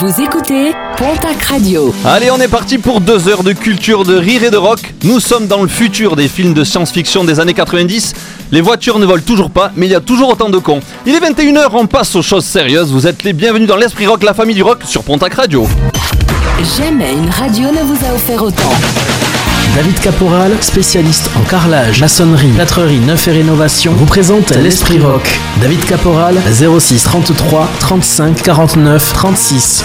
Vous écoutez Pontac Radio. Allez, on est parti pour deux heures de culture, de rire et de rock. Nous sommes dans le futur des films de science-fiction des années 90. Les voitures ne volent toujours pas, mais il y a toujours autant de cons. Il est 21h, on passe aux choses sérieuses. Vous êtes les bienvenus dans l'Esprit Rock, la famille du rock, sur Pontac Radio. Jamais une radio ne vous a offert autant. David Caporal, spécialiste en carrelage, maçonnerie, plâtrerie, neuf et rénovation, vous présente l'Esprit Rock. David Caporal, 06 33 35 49 36.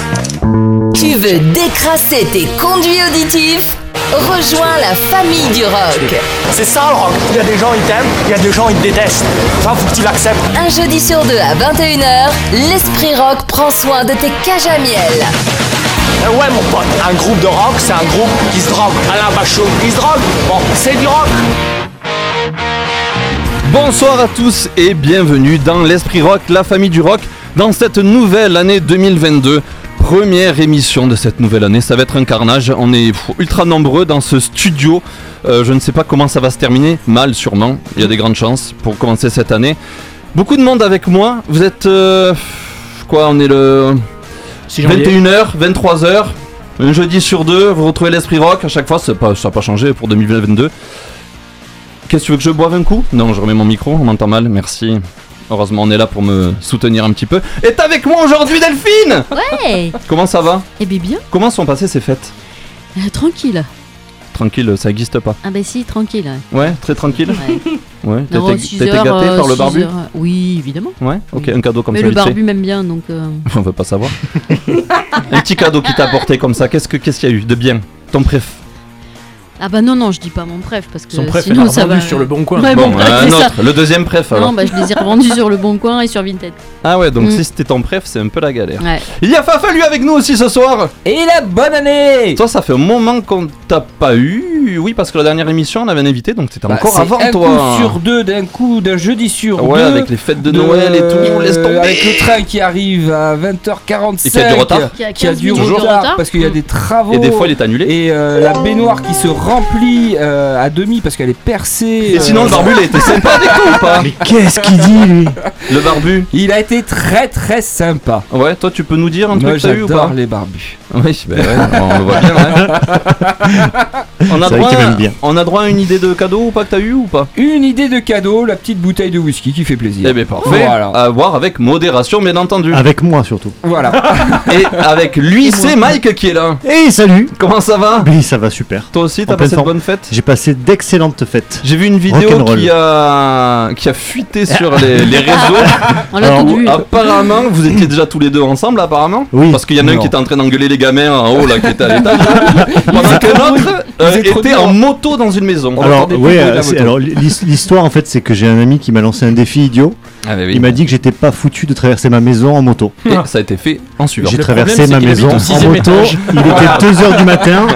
Tu veux décrasser tes conduits auditifs? Rejoins la famille du rock. C'est ça le rock. Il y a des gens ils t'aiment, il y a des gens ils te détestent. Ça faut que tu l'acceptes. Un jeudi sur deux à 21h, l'Esprit Rock prend soin de tes cages à miel. Euh, ouais mon pote, un groupe de rock c'est un groupe qui se drogue. Alain Bachot, il se drogue. Bon, c'est du rock. Bonsoir à tous et bienvenue dans l'Esprit Rock, la famille du rock, dans cette nouvelle année 2022. Première émission de cette nouvelle année, ça va être un carnage. On est ultra nombreux dans ce studio. Euh, je ne sais pas comment ça va se terminer, mal sûrement. Il y a des grandes chances pour commencer cette année. Beaucoup de monde avec moi. Vous êtes euh, quoi On est le 21h, 23h. Un jeudi sur deux, vous retrouvez l'Esprit Rock. À chaque fois, pas- ça n'a pas changé pour 2022. Qu'est-ce que tu veux que je boive un coup? Non, je remets mon micro, on m'entend mal, merci. Heureusement, on est là pour me soutenir un petit peu. Et t'es avec moi aujourd'hui, Delphine Ouais Comment ça va? Eh bien bien, Comment sont passées ces fêtes? Euh, tranquille. Tranquille, ça existe pas. Ah bah si, tranquille. Ouais, très tranquille Ouais. Ouais, heures, gâté euh, par le barbu heures, euh, Oui, évidemment. Ouais, ok, Oui. un cadeau comme Mais ça le vite fait. barbu m'aime bien, donc... euh, On veut pas savoir. un petit cadeau qui t'a apporté comme ça, qu'est-ce que- qu'est-ce qu'il y a eu de bien? Ton préf Ah bah non, non, je dis pas mon préf, parce que Son préf, elle sinon l'a ça revendu va... sur le bon coin. Ouais, Bon, bon, un c'est ça. autre, le deuxième préf alors. Non, bah je les ai revendus sur le bon coin et sur Vinted. Ah ouais, donc Mm. si c'était ton préf, c'est un peu la galère. Ouais. Il y a Fafa lui avec nous aussi ce soir Et la bonne année Toi, ça fait un moment qu'on t'a pas eu. Oui, parce que la dernière émission, on avait un invité, donc c'était Bah, encore c'est avant un toi. coup sur deux, d'un coup, d'un jeudi sur Ouais, deux. avec les fêtes de Noël et tout, laisse tomber. Avec le train qui arrive à 20h45. Et qui a du retard. Qui a Qui a 15 du minutes de retard, retard. parce qu'il y a des travaux. Et des fois, il est annulé. Et euh, la baignoire qui se remplit euh, à demi parce qu'elle est percée. Et sinon, euh, le barbu, il a été sympa avec toi ou pas Mais qu'est-ce qu'il dit lui Le barbu Il a été très très sympa. Ouais, toi, tu peux nous dire un Moi truc que t'as eu ou pas j'adore les barbus. Oui, bah ouais, on le voit bien, ouais. on, a droit à, m'aime bien. on a droit à une idée de cadeau ou pas que t'as eu ou pas Une idée de cadeau, la petite bouteille de whisky qui fait plaisir. Eh bien, parfait. Voilà. À voir avec modération, bien entendu. Avec moi surtout. Voilà. Et avec lui, c'est Mike qui est là. Hey salut Comment ça va Oui ça va super. Toi aussi, En t'as pleine passé de forme. bonnes fêtes J'ai passé d'excellentes fêtes. J'ai vu une vidéo qui a, qui a fuité sur les, les réseaux. On l'a Alors, entendu. où apparemment, vous étiez déjà tous les deux ensemble, apparemment. Oui. Parce qu'il y en a un qui était en train d'engueuler les gamins en haut, là, qui était à l'étage. là. pendant que l'autre euh, Vous êtes trop était dur. en moto dans une maison. Alors plus de la euh, c'est- moto. alors l'his- l'histoire en fait c'est que j'ai un ami qui m'a lancé un défi idiot. Ah, oui. Il m'a dit que j'étais pas foutu de traverser ma maison en moto. Et ça a été fait en suivant. J'ai traversé problème, ma maison en moto. étage. Il était 2h du matin.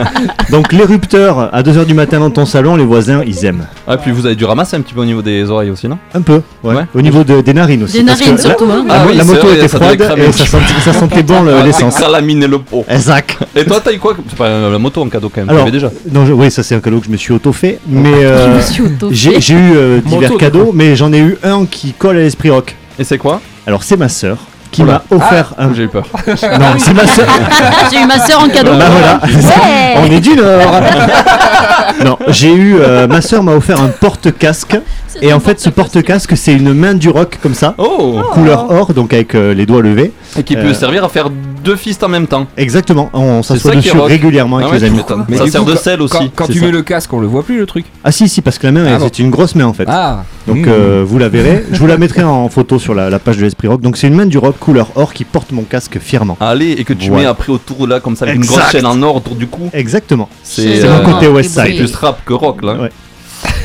Donc l'érupteur à 2h du matin dans ton salon, les voisins ils aiment. Ah, puis vous avez dû ramasser un petit peu au niveau des oreilles aussi, non? Un peu, ouais. Ouais. Au niveau de- des narines aussi. Des parce narines que surtout, hein. La, Ah oui, la moto vrai, était ça froide et ça sentait, ça sentait bon le- Ah, l'essence. c'est calamine le pot. Exact. Et toi, t'as eu quoi C'est pas la moto en cadeau quand même, Alors, tu l'avais déjà. Non, je- oui, ça c'est un cadeau que je me suis auto-fait. Mais Je euh, me suis auto j'ai j'ai eu euh, divers Moto, cadeaux, mais j'en ai eu un qui colle à l'esprit rock. Et c'est quoi? Alors c'est ma sœur qui m'a offert un. J'ai eu peur. Non, c'est ma sœur. J'ai eu ma soeur en cadeau. Bah voilà. Ouais. On est du Nord. non, j'ai eu. euh, ma sœur m'a offert un porte-casque. C'est Et en fait, ce porte-casque, c'est une main du rock comme ça, Oh couleur or, donc avec euh, les doigts levés. Et qui peut Euh, servir à faire deux fistes en même temps. Exactement. On s'assoit dessus régulièrement avec Ah ouais, les amis. Ça sert coup, de quand- sel aussi. Quand, tu ça. mets le casque, on le voit plus le truc. Ah si, si, parce que la main, Ah c'est une grosse main en fait. Ah. Donc Mmh. euh, vous la verrez. Je vous la mettrai en photo sur la, la page de l'Esprit Rock. Donc c'est une main du rock couleur or qui porte mon casque fièrement. Allez, et que tu mets après autour là, comme ça, avec une grosse chaîne en or autour du cou. Exactement. C'est C'est euh, mon côté Ah, West c'est Side. plus rap que rock là. Ouais.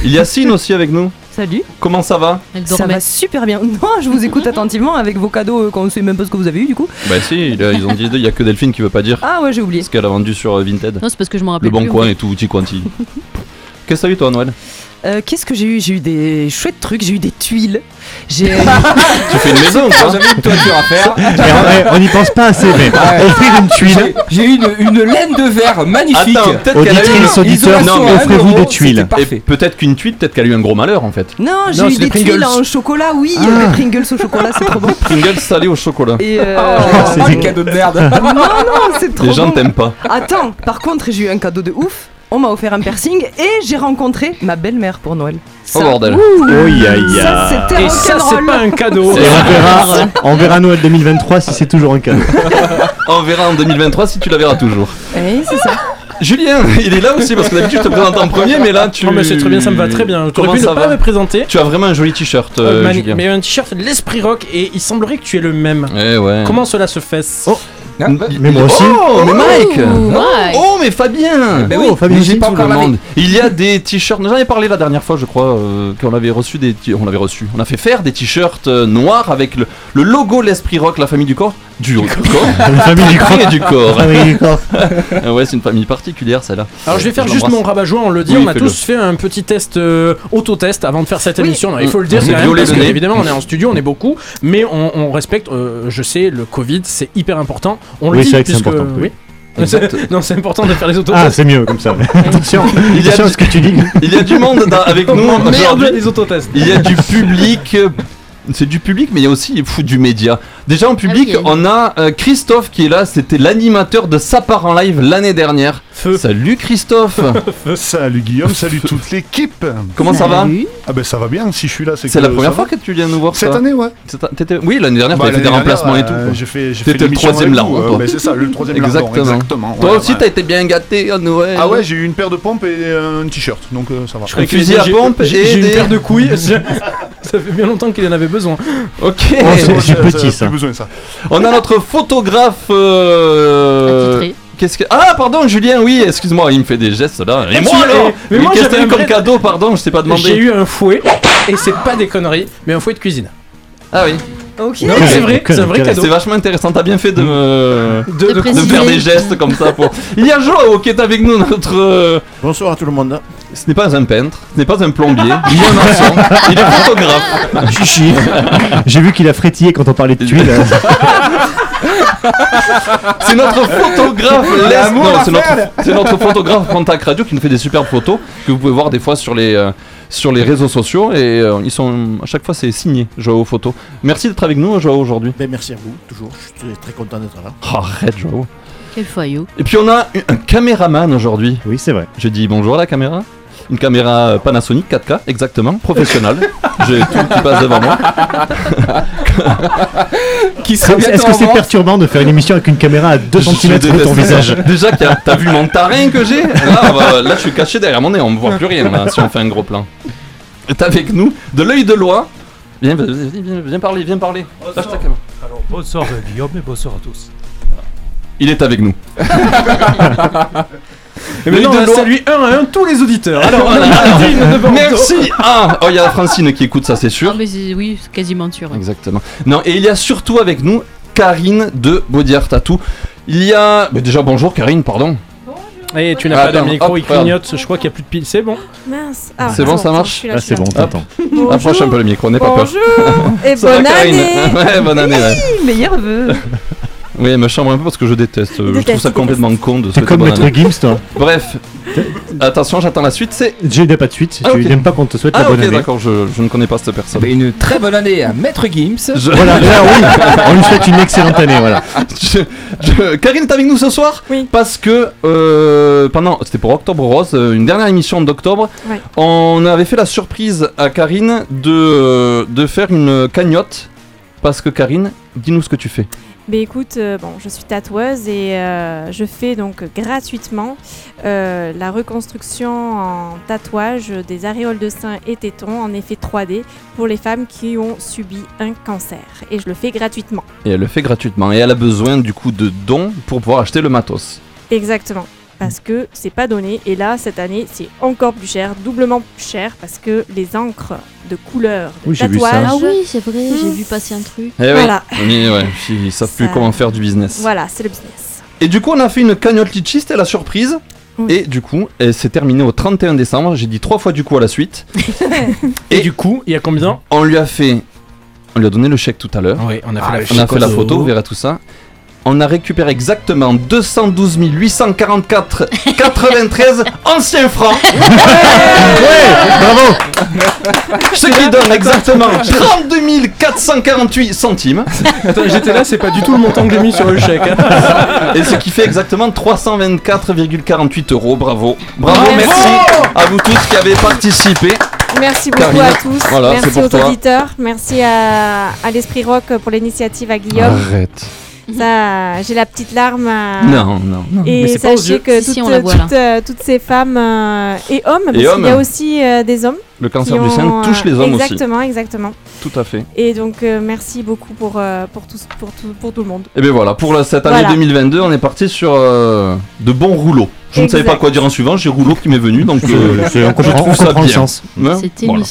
Il y a Yacine aussi avec nous. Salut, Comment ça va Elle ça va super bien. Non, je vous écoute attentivement avec vos cadeaux euh, quand on sait même pas ce que vous avez eu du coup. Bah si, ils ont dit il y a que Delphine qui veut pas dire Ah ouais, j'ai oublié. ce qu'elle a vendu sur euh, Vinted. Non, c'est parce que je m'en rappelle Le bon plus, coin et tout, petit quanti. Qu'est-ce que t'as eu toi Noël? Euh, Qu'est-ce que j'ai eu? J'ai eu des chouettes trucs, j'ai eu des tuiles. J'ai Tu fais une maison, quoi. avez une toiture à faire. On- n'y pense pas assez, mais Ouais. offrir une tuile. J'ai- eu une, une laine de verre magnifique. Attends, peut-être qu'elle a eu Auditrice, auditeur, non, offrez-vous des tuiles. Et peut-être qu'une tuile, peut-être qu'elle a eu un gros malheur en fait. non, j'ai eu des des Pringles. tuiles en chocolat, oui, Ah. des Pringles au chocolat, c'est trop bon. Pringles salé au chocolat. Et euh, Oh, c'est bon. cadeaux de merde. non, non, c'est trop Les gens bon. ne t'aiment pas. Attends, par contre, j'ai eu un cadeau de ouf. On m'a offert un piercing et j'ai rencontré ma belle-mère pour Noël. Oh bordel. Oh, ya, ya. Ça, c'était Et ça, c'est pas un cadeau. Et on verra, on verra Noël 2023 si c'est toujours un cadeau. On verra en 2023 si tu la verras toujours. Oui, c'est ça. Julien, il est là aussi parce que d'habitude je te présente en premier, mais là tu. Non mais c'est très bien, ça me va très bien. Tu aurais pu ne pas me présenter. Tu as vraiment un joli t-shirt, euh, Euh, Julien. mais un t-shirt de l'esprit rock et il semblerait que tu es le même. Eh ouais. Comment cela se fait? Oh. Ah, Mais moi aussi. Oh, mais Mike Ouh, Mike. Oh, mais Fabien Ben oui, Oh, Fabien j'ai pas encore le lavé. monde. Il y a des t-shirts. J'en ai parlé la dernière fois, je crois, euh, qu'on avait reçu des. On l'avait reçu. On a fait faire des t-shirts euh, noirs avec le, le logo l'esprit rock, la famille du corps. Du, du corps. La famille du Et du corps. La famille du corps. Ah ouais, c'est une famille particulière, celle-là. Alors je vais faire juste mon rabat-joie, on le dit, Oui, on a tous fait un petit test euh, auto-test avant de faire cette Oui. émission. Non, il faut le On dire, quand même violé parce le que, nez. évidemment on est en studio, on est beaucoup, mais on, on respecte, euh, je sais, le Covid, c'est hyper important. On le Oui, dit vrai que c'est puisque- important, oui. non, c'est important de faire les Ah, autotests. c'est mieux comme ça. Attention, Il y a du- ce que tu dis. Il y a du monde dans- avec nous Merde, aujourd'hui. les autotests. Il y a du public. euh, C'est du public, mais il y a aussi fou, du média. Déjà en public, Ah oui. on a euh, Christophe qui est là. C'était l'animateur de Sa part en live l'année dernière. Feu. Salut Christophe. Salut Guillaume, salut toute l'équipe. Comment ça va Ah ben ça va bien, si je suis là, c'est C'est la première fois va. que tu viens nous voir Cette ça année, ouais. T'étais- Oui, l'année dernière, Bah, t'avais fait des remplacements et tout. euh. J'ai fait, fait le troisième larron, euh, ben, c'est ça, le troisième Exactement. larron, exactement. Toi ouais, aussi, ouais. t'as été bien gâté à Noël. Ah ouais, j'ai eu une paire de pompes et euh, un t-shirt, donc euh, ça va. Un fusil à J'ai- pompe j'ai et j'ai une des- paire de couilles. ça fait bien longtemps qu'il en avait besoin. Ok. C'est- petit, ça besoin de ça. On a notre photographe. euh. Qu'est-ce que Ah pardon Julien oui excuse-moi il me fait des gestes là et Ah, moi alors mais moi, qu'est-ce que eu un comme cadeau pardon je t'ai pas J'ai demandé eu un fouet et c'est pas des conneries, mais un fouet de cuisine. ah oui Ok. C'est vrai, c'est un vrai cadeau. c'est vachement intéressant t'as bien fait de me De, De de- de préciser. faire des gestes comme ça pour il y a Joao qui est avec nous notre euh, Bonsoir à tout le monde. Ce n'est pas un peintre ce n'est pas un plombier il est un maçon il est photographe Chichi. J'ai vu qu'il a frétillé quand on parlait de tuiles. c'est notre photographe Les- L'amour, non, la c'est notre, perle. c'est notre photographe Contact Radio qui nous fait des superbes photos que vous pouvez voir des fois sur les euh, sur les réseaux sociaux et euh, ils sont à chaque fois c'est signé Joao Photo. Merci d'être avec nous Joao aujourd'hui. Ben, merci à vous, toujours. Je suis très content d'être là. Oh, arrête Joao. Quel foyau. Et puis on a un caméraman aujourd'hui. Oui, c'est vrai. Je dis bonjour à la caméra. Une caméra Panasonic 4K, exactement, professionnelle. J'ai tout qui passe devant moi. Qui serait Est-ce que c'est perturbant de faire une émission avec une caméra à 2 Je cm de ton visage Déjà, t'as vu mon tarin que j'ai? Là, bah, là, je suis caché derrière mon nez, on me voit plus rien là, si on fait un gros plan. Est avec nous, de l'œil de loi. Viens, viens, viens, viens parler, viens parler. Lâche ta caméra. Alors, bonsoir euh, Guillaume et bonsoir à tous. Il est avec nous. Maintenant, on saluer un à un tous les auditeurs. Alors, Voilà. Merci. Ah, oh, il y a Francine qui écoute ça, c'est sûr. Ah, mais c'est- oui, c'est quasiment sûr. Exactement. Non, et il y a surtout avec nous Karine de Baudière Tattoo. Il y a. bah, déjà, bonjour Karine, pardon. Et tu n'as Ah, pas de micro, hop, il clignote. Je crois qu'il n'y a plus de pile. C'est bon. Mince. C'est bon, ça marche c'est bon. Bonjour. Approche un peu le micro, n'aie pas peur. Bonjour et bonne Karine année. Ouais, bonne année. ouais. Meilleur vœu. Oui, elle me chambre un peu parce que je déteste. euh, Je déteste, trouve ça complètement con de T'es souhaiter comme Maître. Gims, toi. Bref, attention, j'attends la suite. C'est. J'ai pas de suite. Ah, Tu ok. n'aimes pas qu'on te souhaite la Ah, bonne ok, année. d'accord, je, je ne connais pas cette personne. Une très bonne année à Maître Gims. Je- Voilà, là, oui, on lui souhaite une excellente année, voilà. Je- je- Karine est avec nous ce soir Oui. parce que euh, pendant c'était pour Octobre Rose, euh, une dernière émission d'octobre, Ouais. on avait fait la surprise à Karine de, de faire une cagnotte parce que Karine, dis-nous ce que tu fais. Mais écoute, euh, bon, je suis tatoueuse et euh, je fais donc gratuitement euh, la reconstruction en tatouage des aréoles de seins et tétons en effet 3D pour les femmes qui ont subi un cancer. Et je le fais gratuitement. Et elle le fait gratuitement et elle a besoin du coup de dons pour pouvoir acheter le matos. Exactement. Parce que c'est pas donné. Et là, cette année, c'est encore plus cher, doublement plus cher, parce que les encres de couleur de Oui, j'ai vu ça. tatouage. Ah oui, c'est vrai, j'ai vu passer un truc. Eh oui, Voilà. oui, ouais, ils savent plus Ça- comment faire du business. Voilà, c'est le business. Et du coup, on a fait une cagnotte litchi, c'était la surprise. Et du coup, elle s'est terminée au 31 décembre. J'ai dit trois fois du coup à la suite. Et du coup, il y a combien? On lui a fait. On lui a donné le chèque tout à l'heure. Oui, on a fait Ah, la on a fait la photo. photo, vous verrez tout ça. On a récupéré exactement 212 844 93 anciens francs. bravo Ce qui donne exactement 32 448 centimes. Attends, j'étais là, c'est pas du tout le montant que j'ai mis sur le chèque. hein. Et ce qui fait exactement 324,48 euros. Bravo. Bravo, Bravo. merci à vous tous qui avez participé. Merci beaucoup Karine. à tous. Voilà, c'est Merci pour aux toi. auditeurs. Merci à, à l'Esprit Rock pour l'initiative à Guillaume. Arrête. Ça, j'ai la petite larme. euh, Non, non, non. Et Mais pas sachez que Si, si, toutes, on la voit, toutes, euh, toutes ces femmes euh, et hommes, parce Et qu'il y a aussi euh, des hommes. Le cancer du sein touche les hommes aussi. Exactement, exactement. Tout à fait. Et donc euh, merci beaucoup pour, euh, pour, tout, pour, tout, pour tout le monde. Et bien voilà, pour la- cette année Voilà. 2022, on est parti sur euh, de bons rouleaux. Je ne savais pas quoi dire en suivant, j'ai rouleau qui m'est venu, donc euh, je trouve ça bien. sens. Hein Cette Voilà.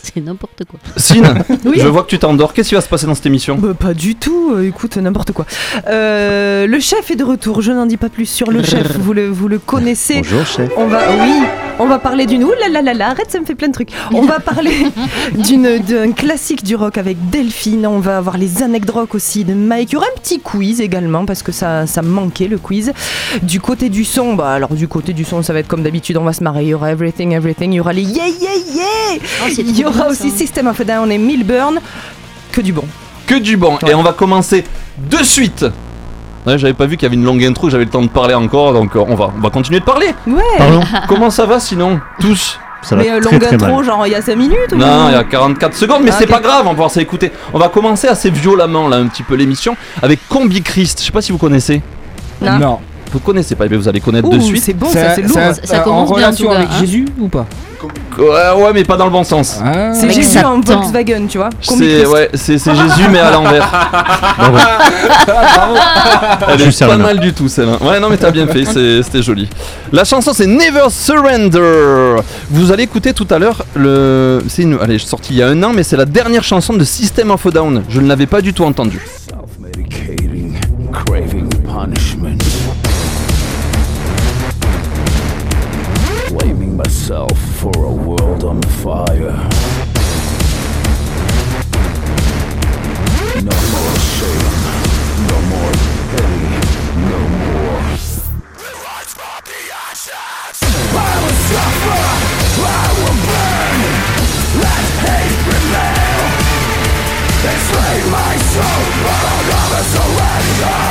c'est n'importe quoi. Sine, Oui. je vois que tu t'endors. Qu'est-ce qui va se passer dans cette émission Bah, pas du tout, euh, écoute, n'importe quoi. Euh, le chef est de retour, je n'en dis pas plus sur le chef, vous le, vous le connaissez. Bonjour chef. On va, oui, on va parler d'une. Ouh là là là là, arrête, ça me fait plein de trucs. On va parler d'une, d'un classique du rock avec Delphine. On va avoir les anecdotes rock aussi de Mike. Il y aura un petit quiz également parce que ça, ça me manquait le quiz. Du côté du son, bah alors du côté du son, ça va être comme d'habitude, on va se marrer. Il y aura Everything, Everything. Il y aura les Yeah Yeah Yeah. c'est Il y trop aura aussi ça. System of a Down et Milburn. Que du bon. Que du bon. Et on va commencer de suite. Ouais, j'avais pas vu qu'il y avait une longue intro, j'avais le temps de parler encore, donc euh, on va, on va continuer de parler. Ouais. Pardon? Comment ça va sinon? Tous Ça Mais euh, très longue très intro, mal. genre il y a 5 minutes ou Non, il y a 44 secondes, mais Ah, c'est pas grave, on va pouvoir s'écouter. On va commencer assez violemment là un petit peu l'émission avec Combi Christ. Je sais pas si vous connaissez. Non. Non. Vous connaissez pas, mais vous allez connaître Ouh, de suite. c'est bon, ça, c'est lourd. Ça- ça commence en bien, en relation avec hein. Jésus ou pas Ouais, ouais, mais pas dans le bon sens. Ah. C'est Jésus en. Volkswagen, tu vois. C'est ouais, c'est c'est Jésus mais à l'envers. Bravo. Elle est Juste pas mal du tout celle-là. Ouais non mais t'as bien fait, c'est- c'était joli. La chanson c'est Never Surrender. Vous allez écouter tout à l'heure le, c'est une, allez sortie il y a un an mais c'est la dernière chanson de System of a Down. Je ne l'avais pas du tout entendue. Self-medicating, craving punishment. Myself for a world on fire. No more shame, no more pity, no more. I will suffer, I will burn, let hate prevail. Enslave my soul, but I'll never surrender.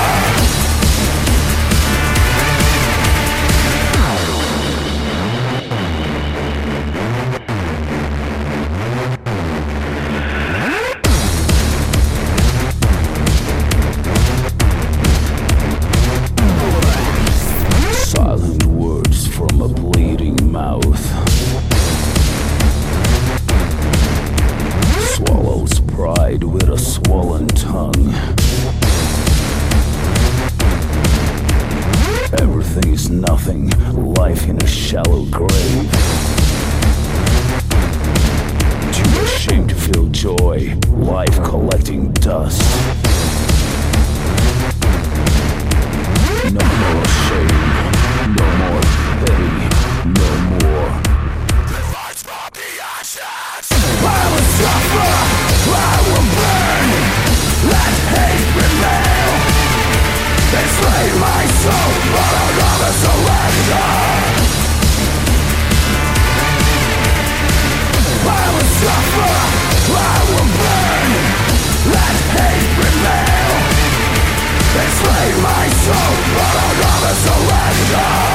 Mouth. Swallows pride with a swollen tongue. Everything is nothing, life in a shallow grave. Too ashamed to feel joy, life collecting dust. No more shame, no more pity, Enslave my soul, but I'll never surrender.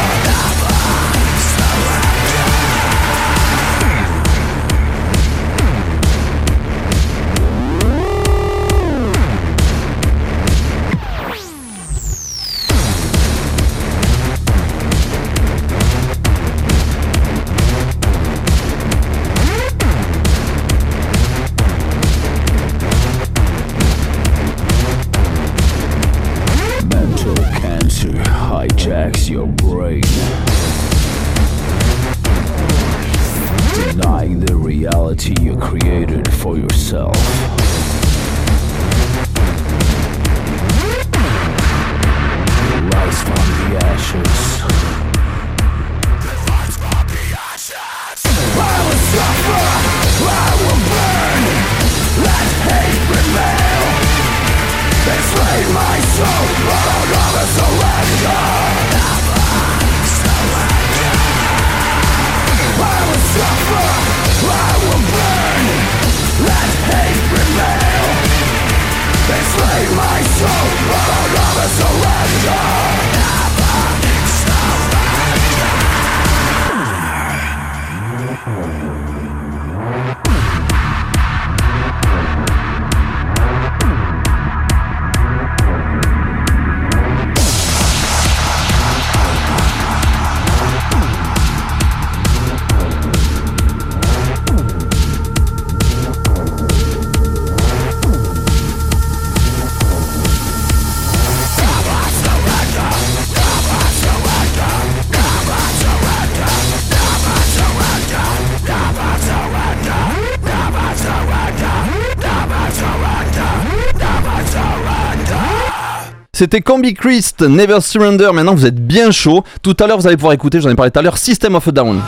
C'était Combi Christ, Never Surrender. Maintenant, vous êtes bien chaud. Tout à l'heure, vous allez pouvoir écouter, j'en ai parlé tout à l'heure, System of a Down.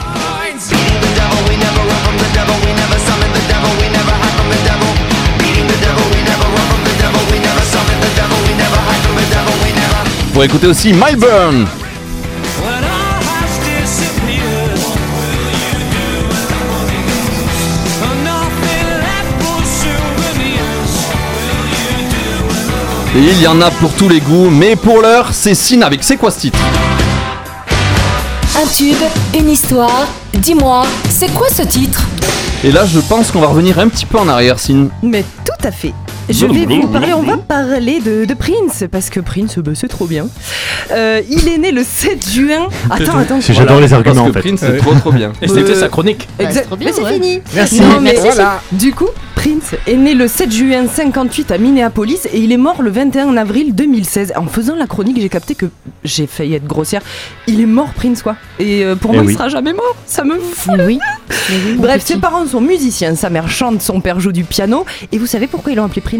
Pour écouter aussi Myburn. Et il y en a pour tous les goûts, mais pour l'heure, c'est Sin avec C'est quoi ce titre Un tube, une histoire. Dis-moi, c'est quoi ce titre? Et là, je pense qu'on va revenir un petit peu en arrière, Sin. Mais tout à fait. Je vais vous parler, on va parler de, de Prince, parce que Prince, bah, c'est trop bien. Euh, il est né le 7 juin. Attends, attends. C'est- j'adore les arguments, Parce en que fait. Prince, c'est trop trop bien. Et c'était Euh, sa chronique. Exact. c'est trop bien, mais c'est ouais. fini. Merci. Non, mais Voilà. Du coup, Prince est né le 7 juin 58 à Minneapolis et il est mort le 21 avril 2016. En faisant la chronique, j'ai capté que j'ai failli être grossière. Il est mort, Prince, quoi. Et euh, pour Eh moi, oui. il sera jamais mort. Ça me fout. Mais oui. Mais oui, mon Bref, petit. ses parents sont musiciens. Sa mère chante, son père joue du piano. Et vous savez pourquoi ils l'ont appelé Prince?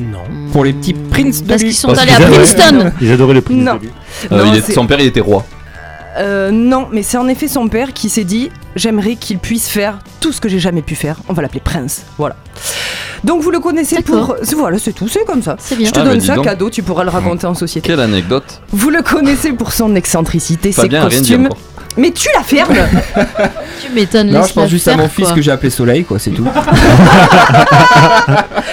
Non. Pour les petits princes de Parce lui. qu'ils sont Parce allés à Princeton. Ils adoraient le Prince. Non. au début. Euh, Non, il est- c'est- son père, il était roi. Euh, non, mais c'est en effet son père qui s'est dit j'aimerais qu'il puisse faire tout ce que j'ai jamais pu faire. On va l'appeler Prince. Voilà. Donc vous le connaissez pour. Voilà, c'est tout, c'est comme ça. C'est bien. Je te Ah, bah, donne dis ça donc. cadeau, tu pourras le raconter en société. Quelle anecdote. Vous le connaissez pour son excentricité, ses costumes. Mais tu la fermes Tu m'étonnes. Non, je pense juste à mon fils quoi. que j'ai appelé Soleil, quoi, c'est tout.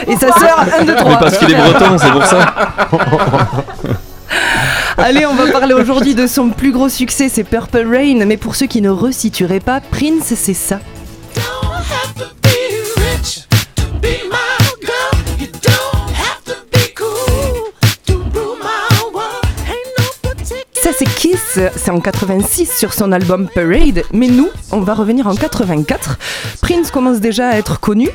Et sa sœur, 1, 2, Mais 3. parce qu'il est breton, c'est pour ça. Allez, on va parler aujourd'hui de son plus gros succès, c'est Purple Rain. Mais pour ceux qui ne resitueraient pas, Prince, c'est ça. Ça c'est Kiss, c'est en 86 sur son album Parade, mais nous, on va revenir en 84. Prince commence déjà à être connu.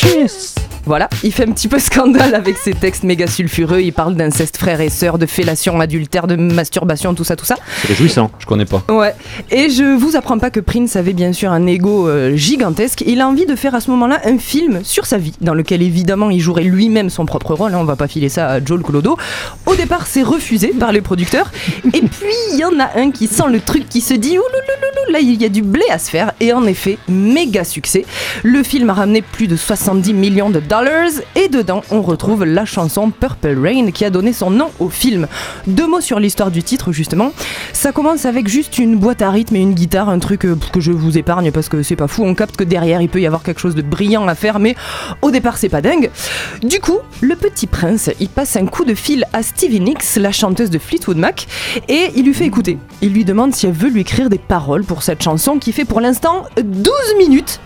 Kiss Voilà, il fait un petit peu scandale avec ses textes méga sulfureux, il parle d'inceste frère et sœur, de fellation, adultère, de masturbation, tout ça, tout ça. C'est réjouissant. Je connais pas. Ouais, et je vous apprends pas que Prince avait bien sûr un ego euh, gigantesque. Il a envie de faire à ce moment-là un film sur sa vie, dans lequel évidemment il jouerait lui-même son propre rôle. hein, on va pas filer ça à Joel Colodo. Au départ, c'est refusé par les producteurs. Et puis il y en a un qui sent le truc, qui se dit ouloulouloulou, là il y a du blé à se faire. Et en effet, méga succès. Le film a ramené plus de 70 millions de dollars. Et dedans, on retrouve la chanson Purple Rain qui a donné son nom au film. Deux mots sur l'histoire du titre justement. Ça commence avec juste une boîte à rythme et une guitare, un truc euh, que je vous épargne parce que c'est pas fou. On capte que derrière il peut y avoir quelque chose de brillant à faire, mais au départ c'est pas dingue. Du coup, le petit prince, il passe un coup de fil à Stevie Nicks, la chanteuse de Fleetwood Mac, et il lui fait écouter. Il lui demande si elle veut lui écrire des paroles pour cette chanson qui fait pour l'instant 12 minutes.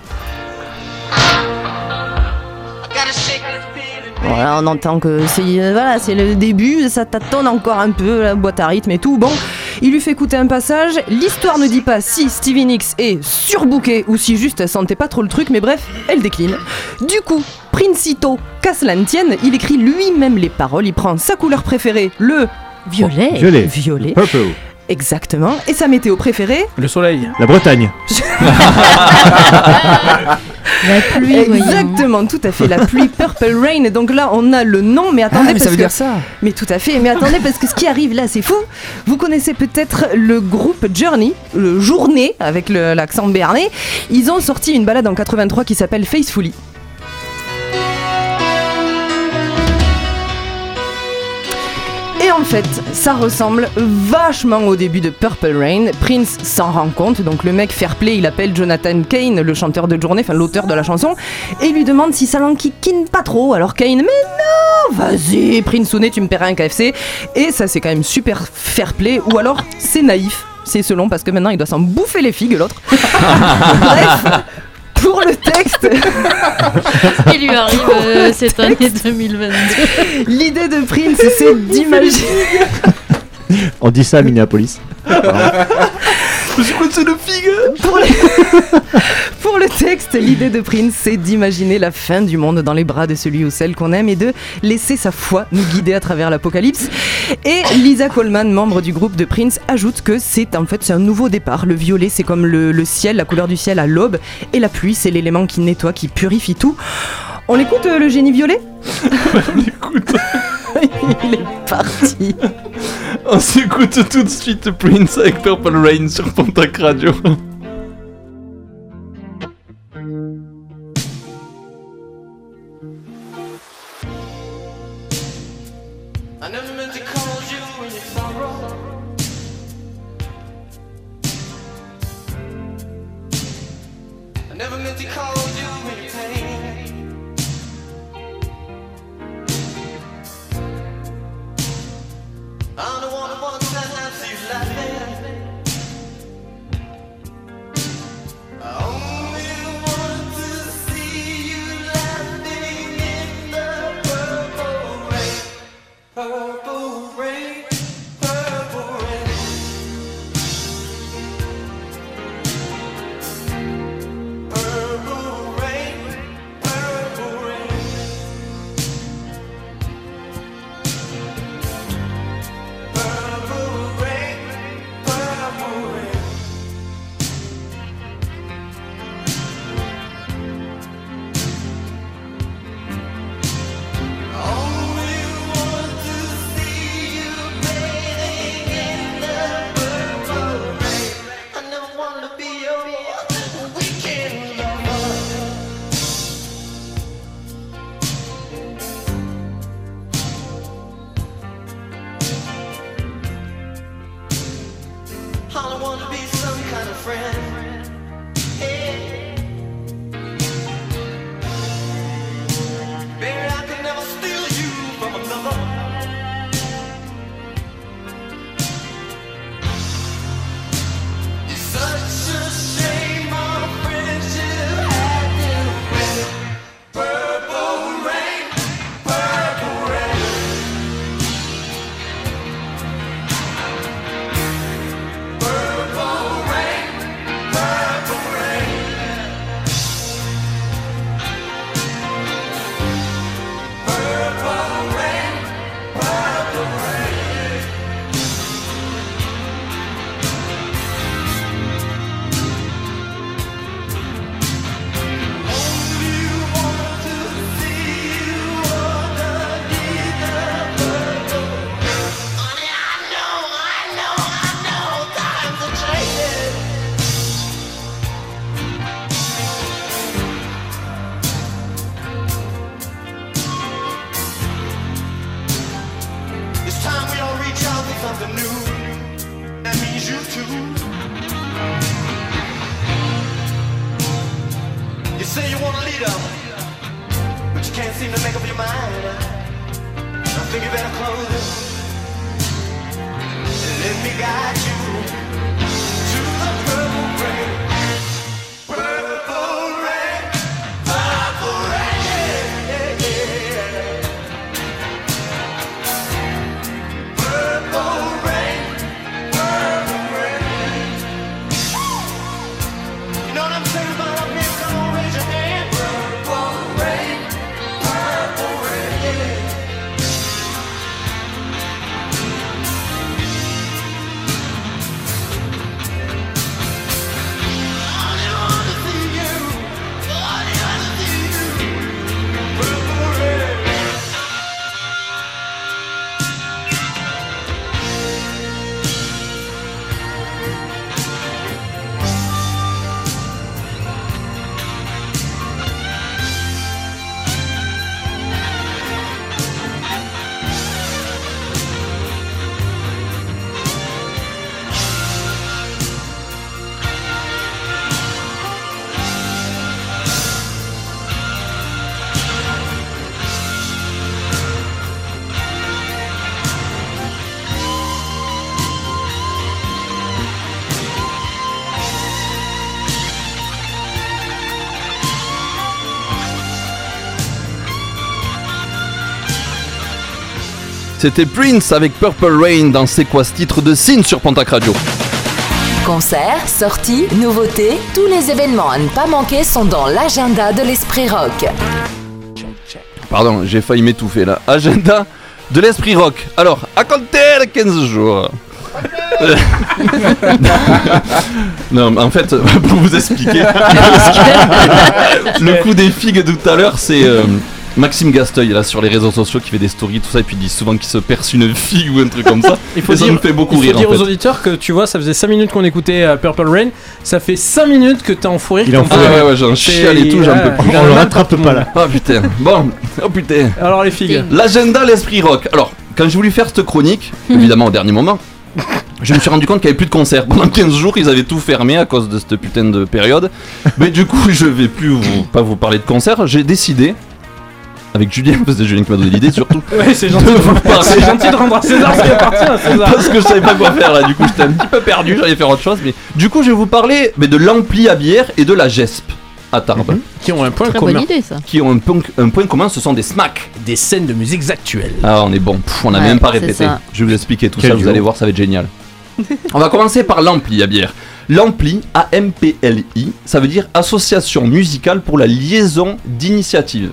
Voilà, on entend que c'est euh, voilà, c'est le début, ça tâtonne encore un peu, la boîte à rythme et tout. Bon, il lui fait écouter un passage. L'histoire ne dit pas si Stevie Nicks est surbooké ou si juste elle sentait pas trop le truc, mais bref, elle décline. Du coup, Princito, qu'à cela ne tienne, il écrit lui-même les paroles. Il prend sa couleur préférée, le Violet. Violet. violet. Purple. Exactement. Et sa météo préférée Le soleil. La Bretagne. La pluie, voyons. Exactement, tout à fait, la pluie Purple Rain. Donc là, on a le nom, mais attendez, Ah, mais parce ça veut que- dire ça. Mais tout à fait, mais attendez, parce que ce qui arrive là, c'est fou. Vous connaissez peut-être le groupe Journey, le Journée, avec le- l'accent béarnais. Ils ont sorti une balade en 83 qui s'appelle Faithfully. En fait, ça ressemble vachement au début de Purple Rain. Prince s'en rend compte, donc le mec fair play, il appelle Jonathan Kane, le chanteur de journée, enfin l'auteur de la chanson, et il lui demande si ça l'enquiquine pas trop. Alors Kane, mais non, vas-y, Prince Sounet, tu me paieras un KFC. Et ça, c'est quand même super fair play, ou alors c'est naïf. C'est selon, parce que maintenant il doit s'en bouffer les figues, l'autre. Bref, pour le texte. Il lui arrive euh, cette année 2022. L'idée de Prince, c'est d'imaginer. On dit ça à Minneapolis. Pour le... Pour le texte, l'idée de Prince, c'est d'imaginer la fin du monde dans les bras de celui ou celle qu'on aime et de laisser sa foi nous guider à travers l'apocalypse. Et Lisa Coleman, membre du groupe de Prince, ajoute que c'est en fait c'est un nouveau départ. Le violet, c'est comme le, le ciel, la couleur du ciel à l'aube, et la pluie, c'est l'élément qui nettoie, qui purifie tout. On écoute euh, le génie violet? Il est parti. On s'écoute tout de suite Prince avec Purple Rain sur Pontac Radio. C'était Prince avec Purple Rain dans C'est quoi ce titre de Signe sur Pentac Radio. Concerts, sorties, nouveautés, tous les événements à ne pas manquer sont dans l'agenda de l'Esprit Rock. Pardon, j'ai failli m'étouffer là. Agenda de l'Esprit Rock. Alors, à compter les 15 jours. non, en fait, pour vous expliquer, le coup des figues de tout à l'heure, c'est. Euh, Maxime Gasteuil là sur les réseaux sociaux qui fait des stories tout ça et puis il dit souvent qu'il se perce une fille ou un truc comme ça. Il faut et ça dire, me fait beaucoup il faut rire dire en aux fait. auditeurs que tu vois, ça faisait 5 minutes qu'on écoutait euh, Purple Rain, ça fait 5 minutes que t'es en fou rire. Il est en fou rire. rire. Ah ouais, ouais, j'en C'est- chiale et tout, j'en peux plus. On le rattrape pas, là. Oh putain. Bon, oh putain. Alors les filles. L'agenda l'esprit rock. Alors, quand j'ai voulu faire cette chronique, évidemment au dernier moment, je me suis rendu compte qu'il n'y avait plus de concerts. Pendant 15 jours, ils avaient tout fermé à cause de cette putain de période. Mais du coup, je vais plus vous, pas vous parler de concerts. J'ai décidé, avec Julien, parce que c'est Julien qui m'a donné l'idée surtout. Ouais, c'est gentil, de vous parler- c'est gentil de rendre à César ce qui appartient à César. Parce que je savais pas quoi faire là, du coup j'étais un petit peu perdu, j'allais faire autre chose. Mais du coup, je vais vous parler mais, de l'ampli à bière et de la GESP à Tarbes. Qui ont un point Très commun. bonne idée ça. Qui ont un point, un point commun, ce sont des smacks. Des scènes de musique actuelles. Ah, on est bon, Pff, on n'a Ouais, même pas répété. ça. Je vais vous expliquer tout Quel ça, vous allez voir, ça va être génial. on va commencer par l'ampli à bière. L'ampli, A-M-P-L-I, ça veut dire Association musicale pour la liaison d'initiative.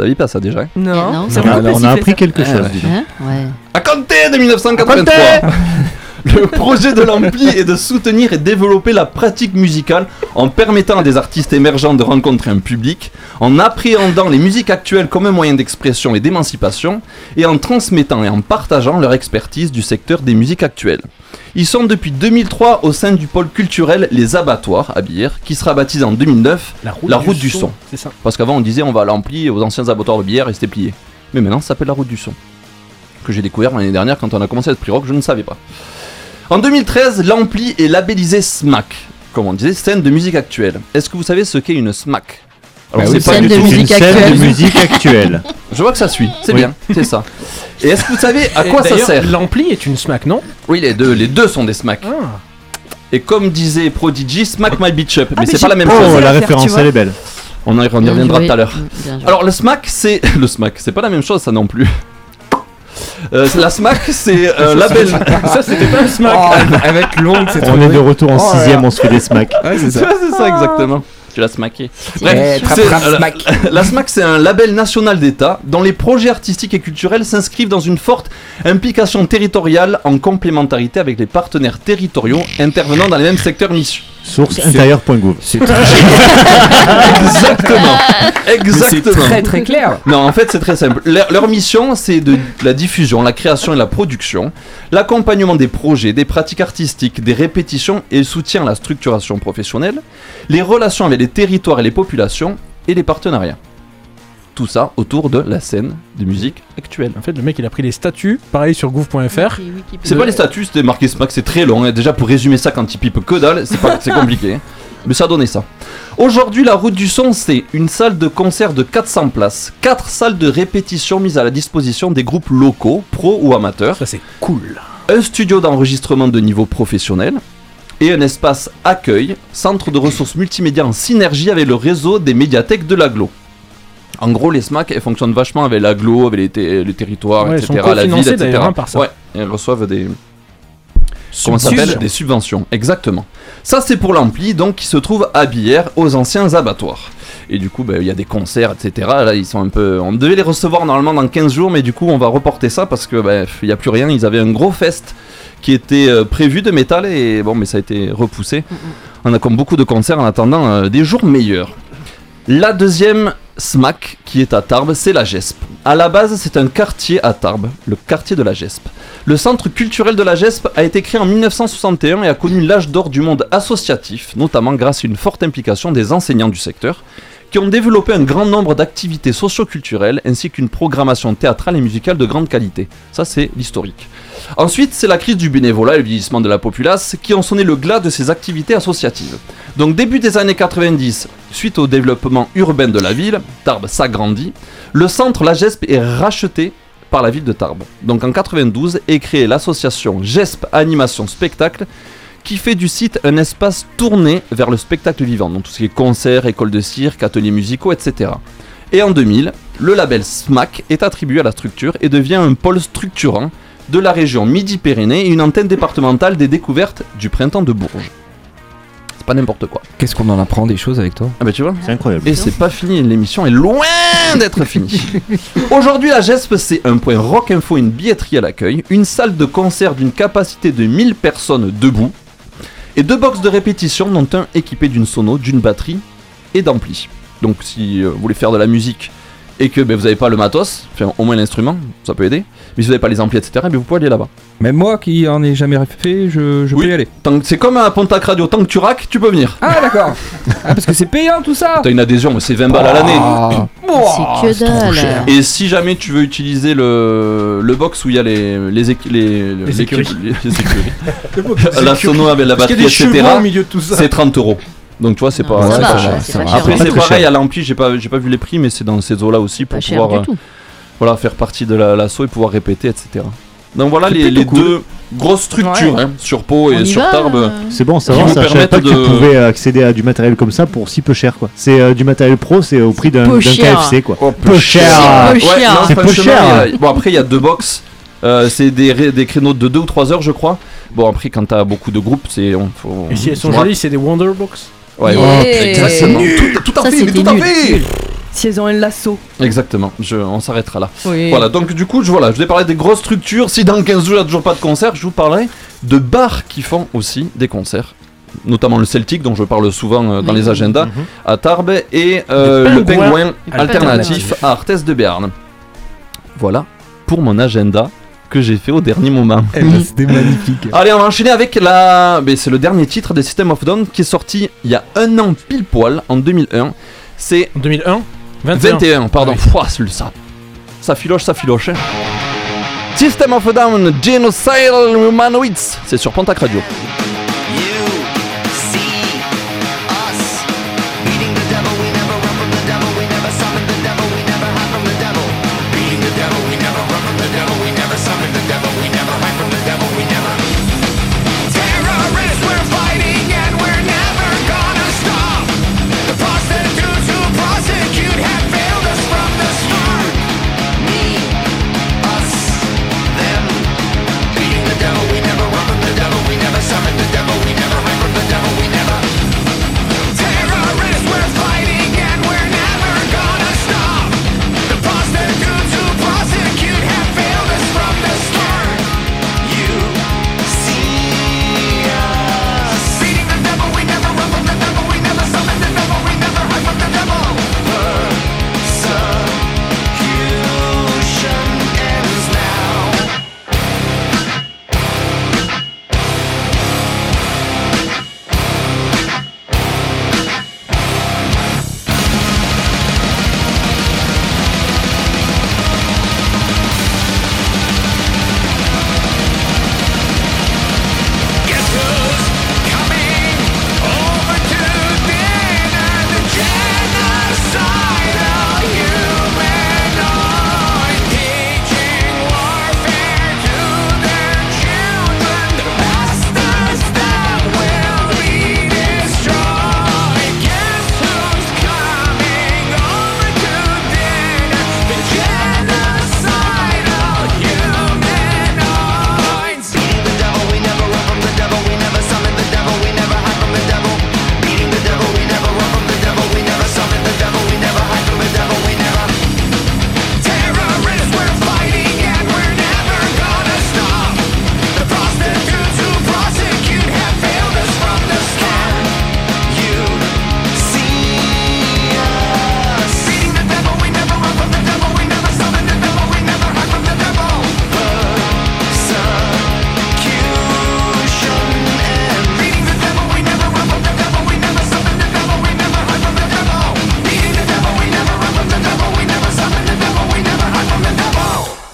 Saviez pas ça déjà Non, Non. c'est On a- on appris quelque chose. Hein ouais. À compter de 1983 Le projet de l'ampli est de soutenir et développer la pratique musicale en permettant à des artistes émergents de rencontrer un public, en appréhendant les musiques actuelles comme un moyen d'expression et d'émancipation, et en transmettant et en partageant leur expertise du secteur des musiques actuelles. Ils sont depuis 2003 au sein du pôle culturel Les Abattoirs à Bière, qui sera baptisé en 2009 La route, la route du son. Ça. Parce qu'avant on disait on va à l'ampli aux anciens abattoirs de bière et c'était plié. Mais maintenant ça s'appelle la route du son. Que j'ai découvert l'année dernière quand on a commencé à être rock, je ne savais pas. En 2013, l'ampli est labellisé SMAC, comme on disait, scène de musique actuelle. Est-ce que vous savez ce qu'est une SMAC Bah oui, Scène de c'est musique une scène actuelle. de musique actuelle. Je vois que ça suit, c'est Oui. bien, c'est ça. Et est-ce que vous savez à quoi ça sert L'ampli est une smack, non? Oui, les deux, les deux sont des SMAC. Ah. Et comme disait Prodigy, Smack My Bitch Up. mais mais c'est pas la même chose. Oh, la référence, elle est belle. On y reviendra tout à l'heure. Alors le smack c'est le smack, c'est pas la même chose ça non plus. Euh, la smack c'est un label. Ça, c'était pas un smack. Oh, avec c'est On est de retour en Oh là 6ème, là. on se fait des smacks. Ouais, c'est ça. c'est ça exactement. Tu l'as smacké. Eh, Bref, euh, smack. la SMAC c'est un label national d'État dont les projets artistiques et culturels s'inscrivent dans une forte implication territoriale en complémentarité avec les partenaires territoriaux intervenant dans les mêmes secteurs missions. Source intérieure.gouv. C'est très, Exactement. mais c'est Exactement. très très clair. Non, en fait, c'est très simple. Leur, leur mission, c'est de la diffusion, la création et la production, l'accompagnement des projets, des pratiques artistiques, des répétitions et le soutien à la structuration professionnelle, les relations avec les territoires et les populations et les partenariats. Tout ça autour de la scène de musique actuelle. En fait, le mec, il a pris les statuts, pareil sur gouv.fr. C'est pas les statuts, c'était marqué SMAC, c'est très long. hein. Déjà, pour résumer ça quand il pipe que dalle, c'est pas- c'est compliqué. hein. Mais ça a donné ça. Aujourd'hui, la route du son, c'est une salle de concert de 400 places, 4 salles de répétition mises à la disposition des groupes locaux, pros ou amateurs, Ça, c'est cool. un studio d'enregistrement de niveau professionnel et un espace accueil, centre de ressources multimédia en synergie avec le réseau des médiathèques de l'aglo. En gros, les SMAC, elles fonctionnent vachement avec l'aglo, avec les, les territoires, Ouais, etc. sont la ville, etc. hein, par ça. Ouais, elles reçoivent des, Comment s'appelle Des subventions, exactement. Ça, c'est pour l'ampli, donc qui se trouve à Bière, aux anciens abattoirs. Et du coup, bah, il y a des concerts, etc. Là, ils sont un peu. On devait les recevoir normalement dans 15 jours, mais du coup, on va reporter ça parce que bah, il n'y a plus rien. Ils avaient un gros fest qui était euh, prévu de métal et bon, mais ça a été repoussé. On a comme beaucoup de concerts en attendant euh, des jours meilleurs. La deuxième SMAC qui est à Tarbes, c'est la GESP. À la base, c'est un quartier à Tarbes, le quartier de la GESP. Le centre culturel de la GESP a été créé en 1961 et a connu l'âge d'or du monde associatif, notamment grâce à une forte implication des enseignants du secteur, qui ont développé un grand nombre d'activités socio-culturelles ainsi qu'une programmation théâtrale et musicale de grande qualité. Ça, c'est l'historique. Ensuite, c'est la crise du bénévolat et le vieillissement de la populace qui ont sonné le glas de ces activités associatives. Donc début des années 90, suite au développement urbain de la ville, Tarbes s'agrandit, le centre La GESP est racheté par la ville de Tarbes. Donc en 92 est créée l'association GESP Animation Spectacle qui fait du site un espace tourné vers le spectacle vivant, donc tout ce qui est concerts, écoles de cirque, ateliers musicaux, etc. Et en 2000, le label SMAC est attribué à la structure et devient un pôle structurant de la région Midi-Pyrénées et une antenne départementale des découvertes du printemps de Bourges. C'est pas n'importe quoi. Qu'est-ce qu'on en apprend des choses avec toi? Ah bah tu vois C'est incroyable. Et c'est pas fini, l'émission est loin d'être finie. Aujourd'hui, la GESP, c'est un point rock info, une billetterie à l'accueil, une salle de concert d'une capacité de 1000 personnes debout, et deux box de répétition, dont un équipé d'une sono, d'une batterie et d'ampli. Donc si euh, vous voulez faire de la musique et que ben, vous n'avez pas le matos, enfin, au moins l'instrument, ça peut aider, mais si vous n'avez pas les amplis, etc., ben, vous pouvez aller là-bas. Même moi qui en ai jamais fait, je, je peux y aller. C'est comme à Pontac Radio, tant que tu raques, tu peux venir. Ah d'accord. ah parce que c'est payant tout ça. T'as une adhésion, mais c'est 20 balles à l'année. Ah. C'est que dalle. Et si jamais tu veux utiliser le, le box où il y a les les la sono avec la Parce qu'il batterie, y a des etc. chevaux au milieu de tout ça. C'est 30 euros. Donc tu vois, c'est pas, cher. Après, c'est pareil à l'ampli, j'ai pas, j'ai pas vu les prix, mais c'est dans ces eaux-là aussi pour pouvoir tout. voilà, faire partie de la- l'assaut et pouvoir répéter, etc. Donc voilà les, les cool. deux grosses structures Ouais. hein, sur Pau et sur va, Tarbes. euh. C'est bon, ça va, ça. Je savais pas que tu pouvais accéder à du matériel comme ça pour si peu cher, quoi. C'est euh, du matériel pro, c'est au prix d'un. KFC, quoi. Oh, peu cher. Ouais, non, C'est peu cher. a- Bon, après, il y a deux box. Euh, c'est des, des créneaux de 2 ou 3 heures, je crois. Bon, après, quand t'as beaucoup de groupes, c'est. on- faut- Et si elles sont jolies, c'est des Wonderbox. Ouais, Yeah. ouais, exactement. Tout, tout à Ça, fait, mais tout à nul. fait. Si elles ont un lasso. Exactement, je, on s'arrêtera là. Oui. Voilà, donc du coup, je, voilà, je vais parler des grosses structures. Si dans 15 jours, il n'y a toujours pas de concert, je vous parlerai de bars qui font aussi des concerts. Notamment le Celtic, dont je parle souvent euh, dans Oui. les agendas, Mhm. à Tarbes, et euh, Le le pingouin alternatif. à Arthès de Béarn. Voilà pour mon agenda que j'ai fait au dernier moment. Eh ben, c'était magnifique. Allez, on va enchaîner avec la. ben, c'est le dernier titre des System of Down qui est sorti il y a un an pile poil, en 2001. C'est. 2001 21. 21, pardon. Pouah, celui- ça. Ça filoche, ça filoche. hein. System of a Down, Genocidal Humanoids. C'est sur Pontac Radio.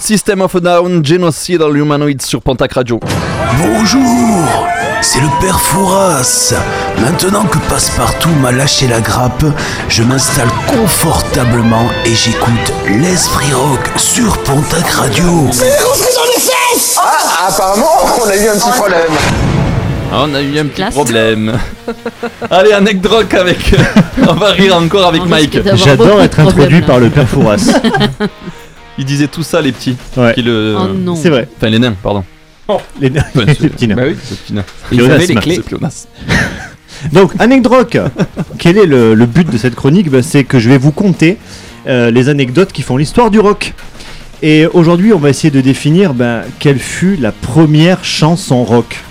System of a Down, Genocidal Humanoids sur Pontac Radio. Bonjour, c'est le père Fouras. Maintenant que Passepartout m'a lâché la grappe, je m'installe confortablement et j'écoute l'Esprit Rock sur Pontac Radio. Ah, apparemment, on a eu un petit problème. Ah, on a eu un petit Classe. problème. Allez, anecdote avec. on va rire encore avec On Mike. J'adore de être introduit par le père Fouras. Ils disaient tout ça, les petits. Ouais. Qui le... Oh non. C'est vrai. Enfin, les nains, pardon. Les, les Ouais, c'est- petits nains. Bah oui. C'est petit nain. Il avait les clés. Donc, anecdote. Quel est le, le but de cette chronique? Ben, C'est que je vais vous conter euh, les anecdotes qui font l'histoire du rock. Et aujourd'hui, on va essayer de définir ben, quelle fut la première chanson rock.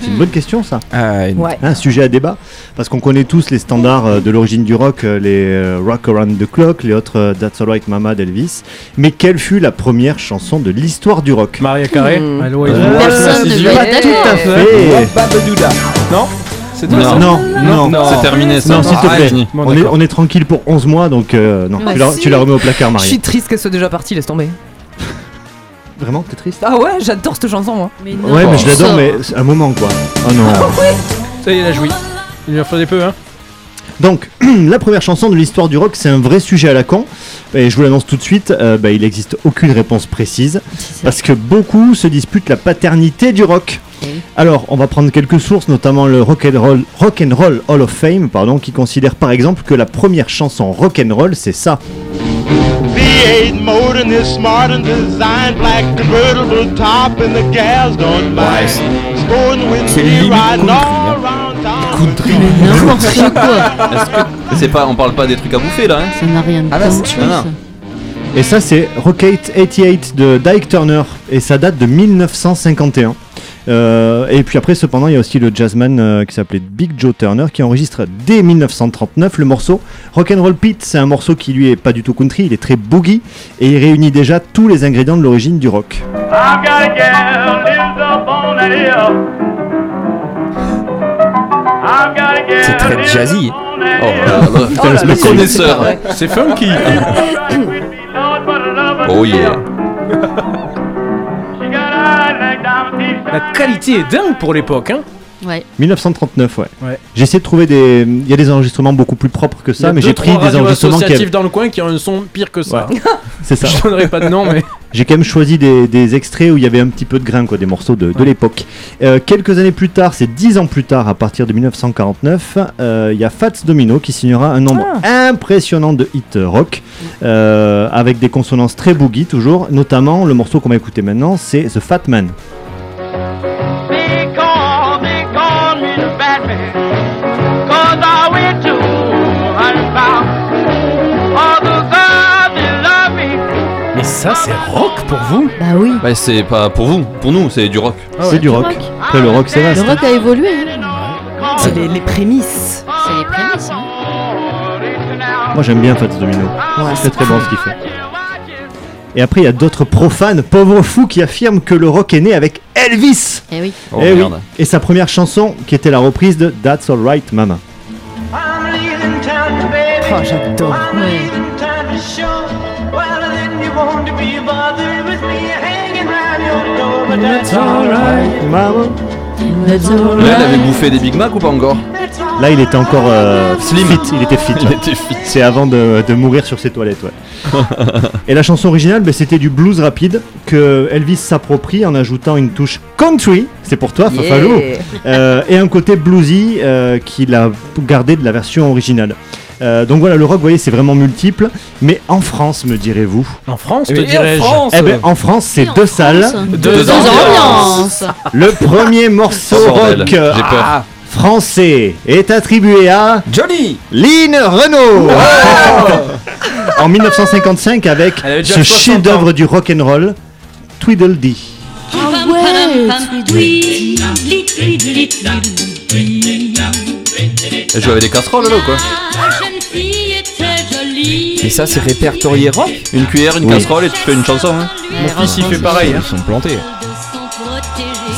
C'est une bonne question ça. Ouais. Un sujet à débat parce qu'on connaît tous les standards euh, de l'origine du rock, euh, les euh, Rock Around the Clock, les autres euh, That's Alright Mama d'Elvis. Mais quelle fut la première chanson de l'histoire du rock? Maria Carré Hmm. Allô, Euh, Personne la ne être Tout à fait. Babadouda. Non? Non. Non, non, Non, c'est terminé ça. Non, s'il te Ah, plaît. Bon, on, est, on est tranquille pour 11 mois, donc euh, non, Ouais, tu, la, si. tu la remets au placard, Je Marie. suis triste qu'elle soit déjà partie, laisse tomber. Vraiment, t'es triste Ah ouais, j'adore cette chanson moi. Mais non. Ouais, mais je l'adore, Sors. mais c'est un moment quoi. Oh non. Ça y est, il a joui. Il lui en fallait peu, hein. Donc, la première chanson de l'histoire du rock, c'est un vrai sujet à la con. Et je vous l'annonce tout de suite, euh, bah, il n'existe aucune réponse précise. Parce que beaucoup se disputent la paternité du rock. Alors, on va prendre quelques sources, notamment le Rock and Roll, Rock and Roll Hall of Fame, pardon, qui considère par exemple que la première chanson rock and roll, c'est ça. V8 motor and it's smart and designed black convertible top and the gals don't mind. Scoring with me riding country, all around town. N'importe quoi. Est-ce que c'est pas, on parle pas des trucs à bouffer là hein Ça n'a rien de Ah bah, c'est- country, Ah. Et ça, c'est Rocket 88 de Dyke Turner, et ça date de 1951. Euh, et puis après, cependant, il y a aussi le jazzman euh, qui s'appelait Big Joe Turner qui enregistre dès 1939 le morceau Rock'n'Roll Pete. C'est un morceau qui lui est pas du tout country, il est très boogie et il réunit déjà tous les ingrédients de l'origine du rock. C'est très jazzy. Oh Oh là le connaisseur. C'est funky. Oh yeah. La qualité est dingue pour l'époque, hein. Ouais. 1939, ouais. Ouais. J'ai essayé de trouver des. Il y a des enregistrements beaucoup plus propres que ça, mais j'ai pris des enregistrements qui. dans le coin qui ont un son pire que ça. Ouais. C'est ça. Je donnerai pas de nom, mais. J'ai quand même choisi des, des extraits où il y avait un petit peu de grain, quoi, des morceaux de, de l'époque. Euh, quelques années plus tard, c'est dix ans plus tard, à partir de 1949, euh, il y a Fats Domino qui signera un nombre impressionnant de hits rock, euh, avec des consonances très boogie toujours, notamment le morceau qu'on va écouter maintenant, c'est The Fat Man. They call, they call me the Batman. Ça, c'est rock pour vous Bah oui. Bah, c'est pas pour vous, pour nous, c'est du rock. c'est du rock. Après, le rock, c'est Le vaste. rock a évolué. hein. C'est les, les prémices. C'est les prémices. hein. Moi, j'aime bien Fats Domino. c'est très très bon ce qu'il fait. Et après, il y a d'autres profanes, pauvres fous, qui affirment que le rock est né avec Elvis. Eh oui. Oh Eh oui. Et sa première chanson, qui était la reprise de That's Alright Mama. Oh, j'adore. Be bothered with me hanging round your door. But that's alright. Mama. That's Là, alright. elle avait bouffé des Big Mac ou pas encore Là, il était encore euh, Slim. fit, il était fit. Il là. était fit. C'est avant de, de mourir sur ses toilettes, ouais. Et la chanson originale, ben, c'était du blues rapide que Elvis s'approprie en ajoutant une touche country, c'est pour toi, Fafalou, Yeah. euh, et un côté bluesy euh, qu'il a gardé de la version originale. Euh, donc voilà, le rock, vous voyez, c'est vraiment multiple, mais en France, me direz-vous En France, Eh te dirais-je. Eh ben, en France, c'est deux France, salles. Deux Deux ambiances. Le premier morceau Oh, rock j'ai peur. Ah, français est attribué à Johnny Lynn Renault en 1955 avec ce 60 chef-d'œuvre du rock and roll Tweedledee. Ah ouais. Elle joue avec des casseroles là ou quoi Et ça, c'est répertorié rock Une cuillère, une Oui. casserole et tu fais une chanson. Hein Mon fils, il fait pareil. Hein. Ils sont plantés.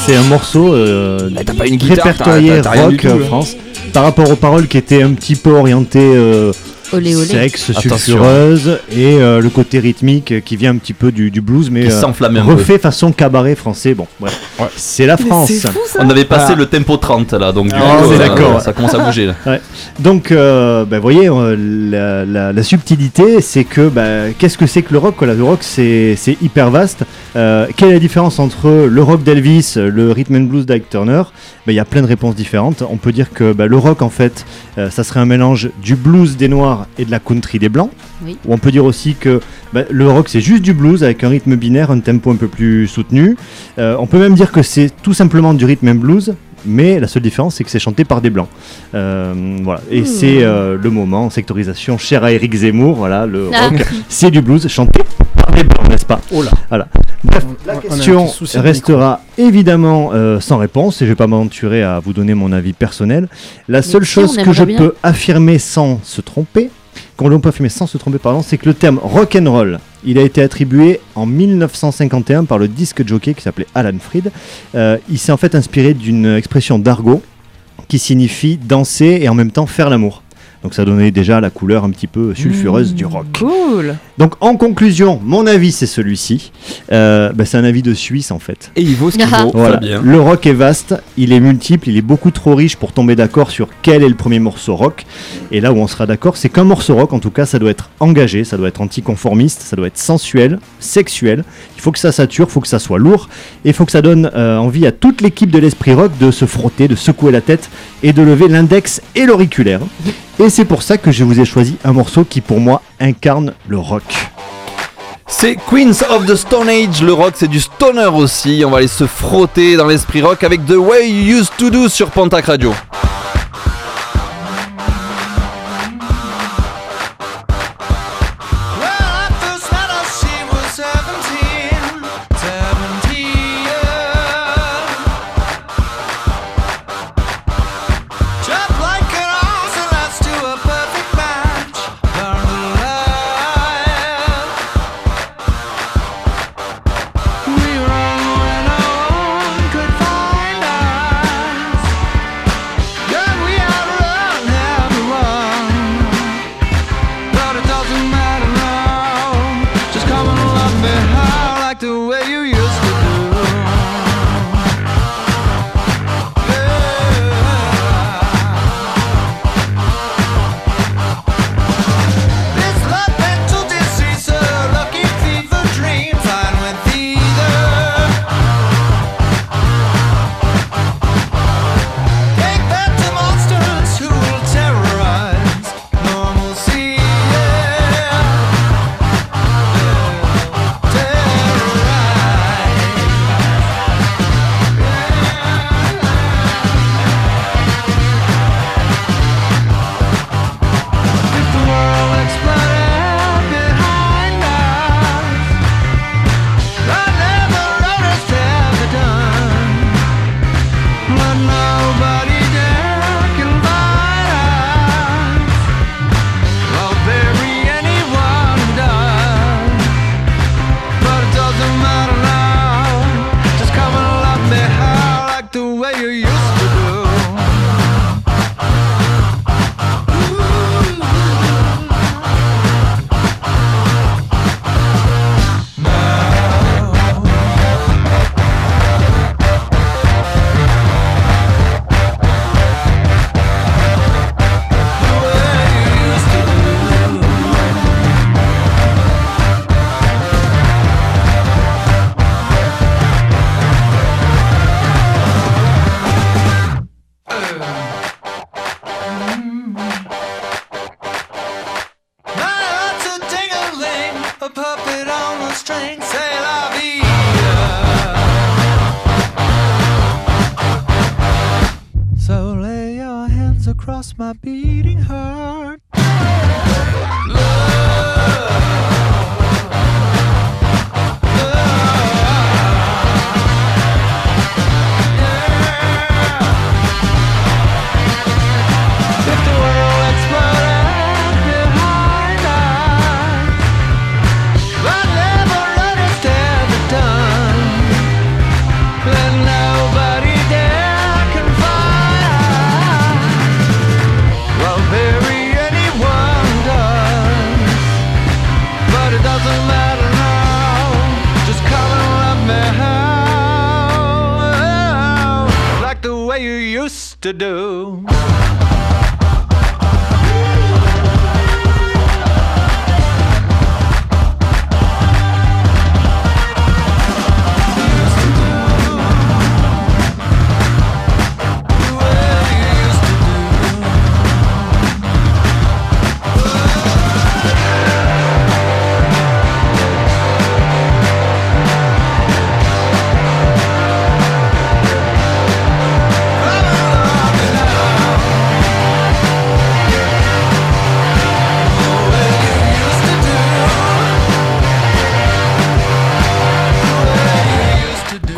C'est un morceau euh, Bah, t'as pas une guitare, répertorié t'as- t'as rien du rock tout, euh, là. France par rapport aux paroles qui étaient un petit peu orientées euh, Olé olé. sexe, Attention. sulfureuse et euh, le côté rythmique qui vient un petit peu du, du blues mais Qui euh, s'enflamme un peu. refait façon cabaret français. Bon, bref. c'est la France. C'est fou ça. On avait passé Ah. le tempo 30 là, donc du Ah, coup, on est euh, d'accord. ça commence à bouger là. Donc, euh, bah, vous voyez, euh, la, la- la subtilité, c'est que bah, qu'est-ce que c'est que le rock quoi? Le rock, c'est c'est hyper vaste. Euh, quelle est la différence entre le rock d'Elvis, le rhythm and blues d'Ike Turner? Bah, Il y a plein de réponses différentes. On peut dire que bah, le rock, en fait, euh, ça serait un mélange du blues des noirs et de la country des blancs. Oui. Ou on peut dire aussi que bah, le rock, c'est juste du blues avec un rythme binaire, un tempo un peu plus soutenu. Euh, on peut même dire que c'est tout simplement du rhythm and blues. Mais la seule différence, c'est que c'est chanté par des blancs. Euh, voilà. Et Hmm. c'est euh, le moment, sectorisation, cher à Eric Zemmour, voilà, le Ah. rock, c'est du blues chanté par des blancs, n'est-ce pas? Oh là. Voilà. Bref, la question restera évidemment euh, sans réponse et je vais pas m'aventurer à vous donner mon avis personnel. La seule si, chose que je bien. peux affirmer sans se tromper, qu'on peut affirmer sans se tromper, pardon, c'est que le terme rock and roll, il a été attribué en 1951 par le disque jockey qui s'appelait Alan Freed. Euh, il s'est en fait inspiré d'une expression d'argot qui signifie danser et en même temps faire l'amour. Donc ça donnait déjà la couleur un petit peu sulfureuse du rock. Cool. Donc en conclusion, mon avis c'est celui-ci. Euh, bah, c'est un avis de Suisse en fait. Et il vaut ce qu'il Ah. vaut. Voilà. Bien. Le rock est vaste, il est multiple, il est beaucoup trop riche pour tomber d'accord sur quel est le premier morceau rock. Et là où on sera d'accord, c'est qu'un morceau rock, en tout cas, ça doit être engagé, ça doit être anticonformiste, ça doit être sensuel, sexuel. Il faut que ça sature, il faut que ça soit lourd, et il faut que ça donne euh, envie à toute l'équipe de l'esprit rock de se frotter, de secouer la tête et de lever l'index et l'auriculaire. Et c'est pour ça que je vous ai choisi un morceau qui pour moi incarne le rock. C'est Queens of the Stone Age, le rock c'est du stoner aussi, on va aller se frotter dans l'esprit rock avec The Way You Used to Do sur Pontac Radio.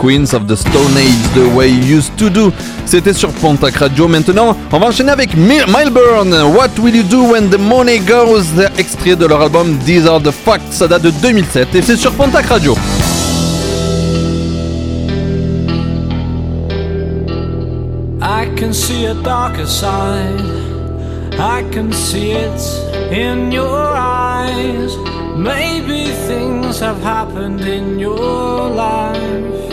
Queens of the Stone Age, The Way You Used to Do. C'était sur Pontac Radio. Maintenant, on va enchaîner avec Mi- Milburn. What Will You Do When the Money Goes? Extrait de leur album These Are the Facts. Ça date de 2007 et c'est sur Pontac Radio. I can see a darker side. I can see it in your eyes. Maybe things have happened in your life.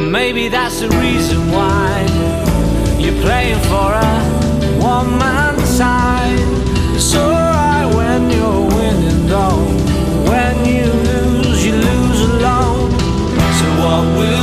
And maybe that's the reason why you're playing for a one man side. It's alright when you're winning, though. When you lose, you lose alone. So, what will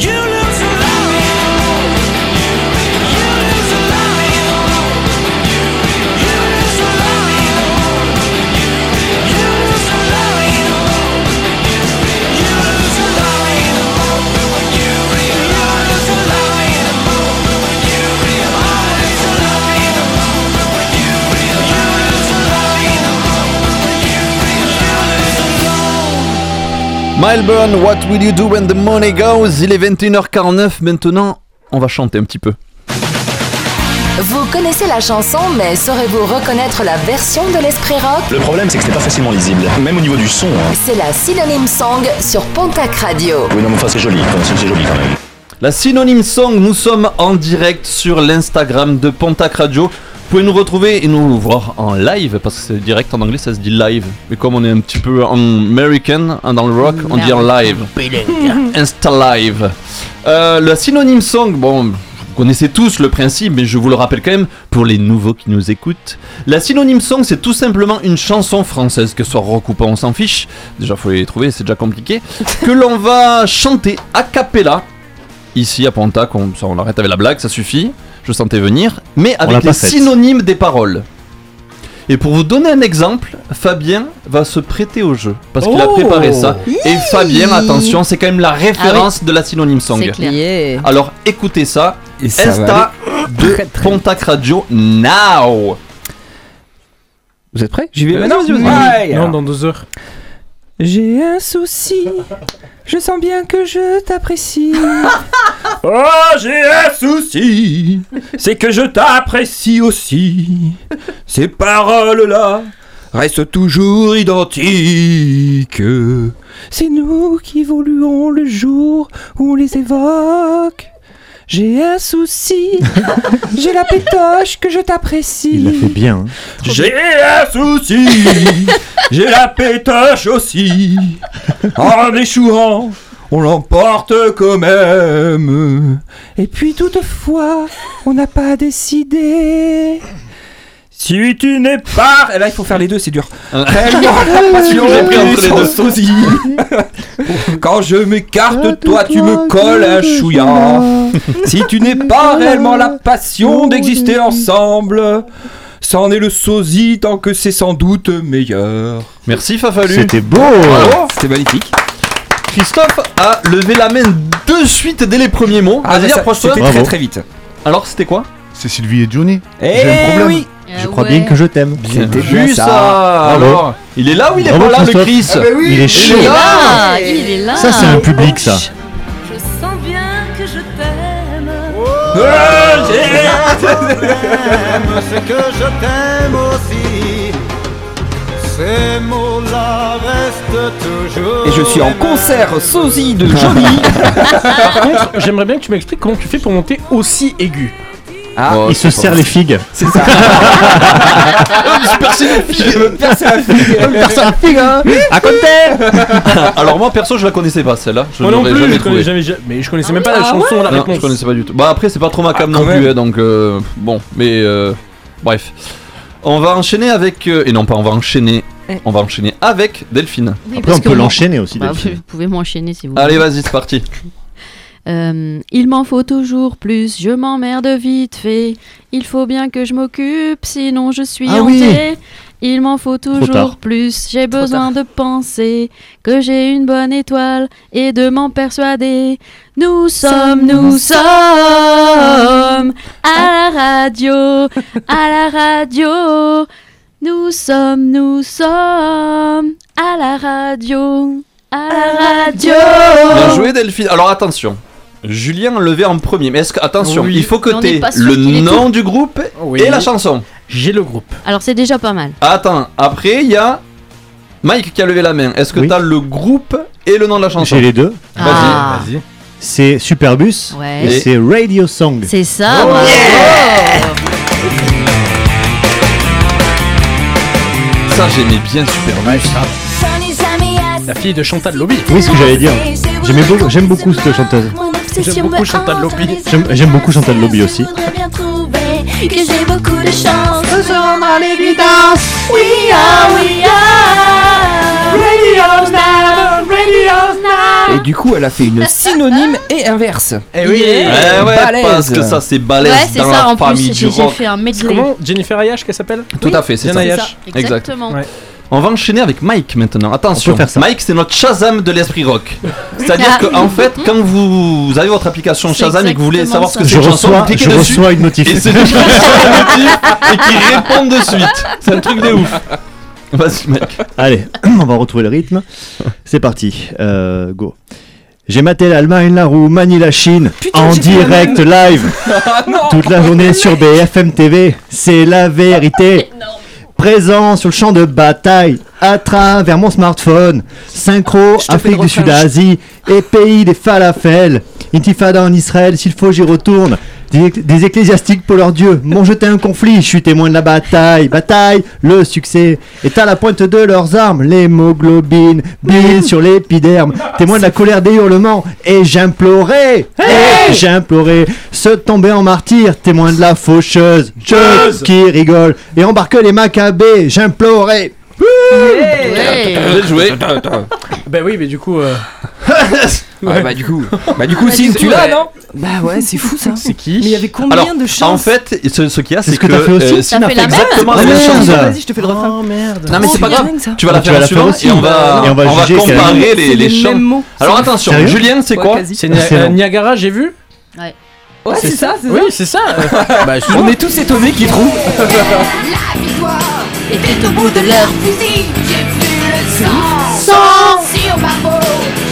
You Milburn, What Will You Do When the Money Goes? Il est 21h49 maintenant, on va chanter un petit peu. Vous connaissez la chanson, mais saurez-vous reconnaître la version de l'Esprit Rock? Le problème, c'est que c'est pas facilement lisible, même au niveau du son. hein. C'est la Synonyme Song sur Pontac Radio. Oui, non, mais enfin, c'est joli, c'est joli quand même. La synonyme song, nous sommes en direct sur l'Instagram de Pontac Radio. Vous pouvez nous retrouver et nous voir en live, parce que c'est direct en anglais, ça se dit live. Mais comme on est un petit peu en American, hein, dans le rock, on dit en live. Insta live. Euh, la synonyme song, bon, vous connaissez tous le principe, mais je vous le rappelle quand même pour les nouveaux qui nous écoutent. La synonyme song, c'est tout simplement une chanson française, que ce soit rock ou pas, on s'en fiche. Déjà, faut les trouver, c'est déjà compliqué. que l'on va chanter a cappella ici à Pontac, on, ça, on arrête avec la blague, ça suffit. Je sentais venir, mais avec les synonymes des paroles. Et pour vous donner un exemple, Fabien va se prêter au jeu parce qu'il a Oh préparé ça. Et Fabien, attention, c'est quand même la référence de la synonyme song. C'est clair. Yeah. Alors écoutez ça. ça va Insta de Pontac Radio now. Vous êtes prêts? J'y vais Vas-y, maintenant vas-y, vas-y. Ouais, Non, alors. dans deux heures. J'ai un souci. Je sens bien que je t'apprécie. Oh, j'ai un souci, c'est que je t'apprécie aussi. Ces paroles-là restent toujours identiques. C'est nous qui évoluons le jour où on les évoque. J'ai un souci. J'ai la pétoche que je t'apprécie. Il l'a fait bien. hein. J'ai un souci, j'ai la pétoche aussi. En échouant, on l'emporte quand même. Et puis toutefois, on n'a pas décidé. Si tu n'es pas. Et là, il faut faire les deux, c'est dur. Ah. Réellement, la passion J'ai pris entre les deux. Quand je m'écarte, toi, tu me colles un chouïa. Si tu n'es pas réellement la passion d'exister ensemble, c'en est le sosie tant que c'est sans doute meilleur. Merci Fafalu. C'était beau. Bravo. C'était magnifique. Christophe a levé la main de suite dès les premiers mots. Ah, Vas-y, approche-toi. c'était très, Bravo. très vite. Alors, c'était quoi? C'est Sylvie et Johnny. Eh J'ai un problème. oui. Je crois bien que je t'aime. Bien C'était vu bien ça. ça. Alors, il est là ou il est Bravo, pas là, le Christophe. Chris Ah bah oui. Il est chaud. Il est là. Ah, il est là. Ça, c'est un public, ça. Je sens bien que je t'aime. C'est que je t'aime aussi. Ces mots-là restent toujours. Et je suis en concert sosie de Johnny. Par contre, j'aimerais bien que tu m'expliques comment tu fais pour monter aussi aigu. Ah, Il se serre les figues. c'est ça. Percer les filles. Je veux percer la figue. Percer la figue, hein À côté Alors moi perso je la connaissais pas celle-là. Je Moi non plus, jamais je trouvé. jamais, mais je connaissais même pas la Ah chanson, ouais la Non, je connaissais pas du tout. Bah après c'est pas trop ma cam Ah, non quand plus, hein, donc euh, bon, mais euh, bref. On va enchaîner avec euh, et non pas on va enchaîner, on va enchaîner avec Delphine. Oui, Après, on peut l'enchaîner aussi, Bah, Delphine. vous pouvez m'enchaîner si vous voulez. Allez vas-y c'est parti. Euh, il m'en faut toujours plus, je m'emmerde vite fait. Il faut bien que je m'occupe, sinon je suis Ah oui. Il m'en faut toujours plus, j'ai besoin de penser que j'ai une bonne étoile et de m'en persuader. Nous sommes, nous sommes à la radio, à la radio. Nous sommes, nous sommes à la radio, à la radio. Bien joué Delphine. Alors attention. Julien levé en premier, mais est-ce que attention, Oui. il faut que Mais on tu n'est aies pas sûr le qu'il ait nom du groupe Oui. et la chanson. J'ai le groupe. Alors c'est déjà pas mal. Attends, après il y a Mike qui a levé la main. Est-ce que Oui. tu as le groupe et le nom de la chanson J'ai les deux. Vas-y. Ah. Vas-y. C'est Superbus Ouais. et c'est Radio Song. C'est ça, Oh, bravo. Ça j'aimais bien Superbus. La fille de Chantal Lobby. Oui, ce que j'allais dire. J'aimais beaucoup- J'aime beaucoup cette chanteuse. J'aime beaucoup Chantal Lobby. J'aime j'aime beaucoup Chantal Lobby aussi. bien trouvé que j'ai beaucoup de chance. Se rendre à l'évidence. We are, we are. Radio's now, radio's now. Et du coup, elle a fait une synonyme et inverse. Eh oui. Eh ouais, Balèze. parce que ça c'est balèze Ouais, dans ça la en famille plus. du J'ai j'ai rock. fait un medley. Comment Jennifer Ayash qu'elle s'appelle? Tout à fait, c'est ça. Ayash. exactement. Ouais. On va enchaîner avec Mike maintenant. Attention, faire ça. Mike c'est notre Shazam de l'esprit rock. C'est-à-dire Ah. que en fait, quand vous, vous avez votre application Shazam et que vous voulez savoir ce que c'est Je une chanson, reçois, vous cliquez je dessus reçois une notif. et c'est lui qui reçoit le notif et qui répond de suite. C'est un truc de ouf. Vas-y Mike. Allez, on va retrouver le rythme. C'est parti. Euh, go. J'ai maté l'Allemagne, la Roumanie, la Chine en direct live Ah non toute la journée sur BFM TV. C'est la vérité. Présent sur le champ de bataille à travers mon smartphone. Synchro, Afrique du Sud-Asie et pays des falafels. Intifada en Israël, s'il faut j'y retourne. Des, des ecclésiastiques pour leur Dieu m'ont jeté un conflit, je suis témoin de la bataille. Bataille, le succès est à la pointe de leurs armes. L'hémoglobine, bile sur l'épiderme. Témoin de la colère des hurlements. Et j'implorais, et j'implorais, se tomber en martyr. Témoin de la faucheuse, cheuse qui rigole. Et embarque les macabées, j'implorais. Ouais. Bien joué. Bah oui, mais du coup. euh, Ouais, bah du coup, bah du coup, Bah, Sim, du tu l'as, non Bah ouais, c'est fou ça. C'est qui Mais il y avait combien Alors, de chances en fait, ce, ce qu'il y a, C'est c'est ce que que, t'as fait aussi euh, T'as a fait fait la même exactement la Ah, même chose. Vas-y, je te fais le refrain. Oh merde. Non mais c'est pas Oh, grave, dingue, ça. tu vas la Tu vas faire la faire aussi. et on va, Et on va juger quelle- comparer les, les chants. mots. Alors attention, Sérieux Julien c'est quoi. C'est euh, Niagara, j'ai vu Ouais. Ouais, c'est ça, c'est Oui, ça. c'est ça. euh, bah, On est tous étonnés qu'ils trouvent. La victoire était au bout de leur fusil. J'ai vu le sang. Sang parfois.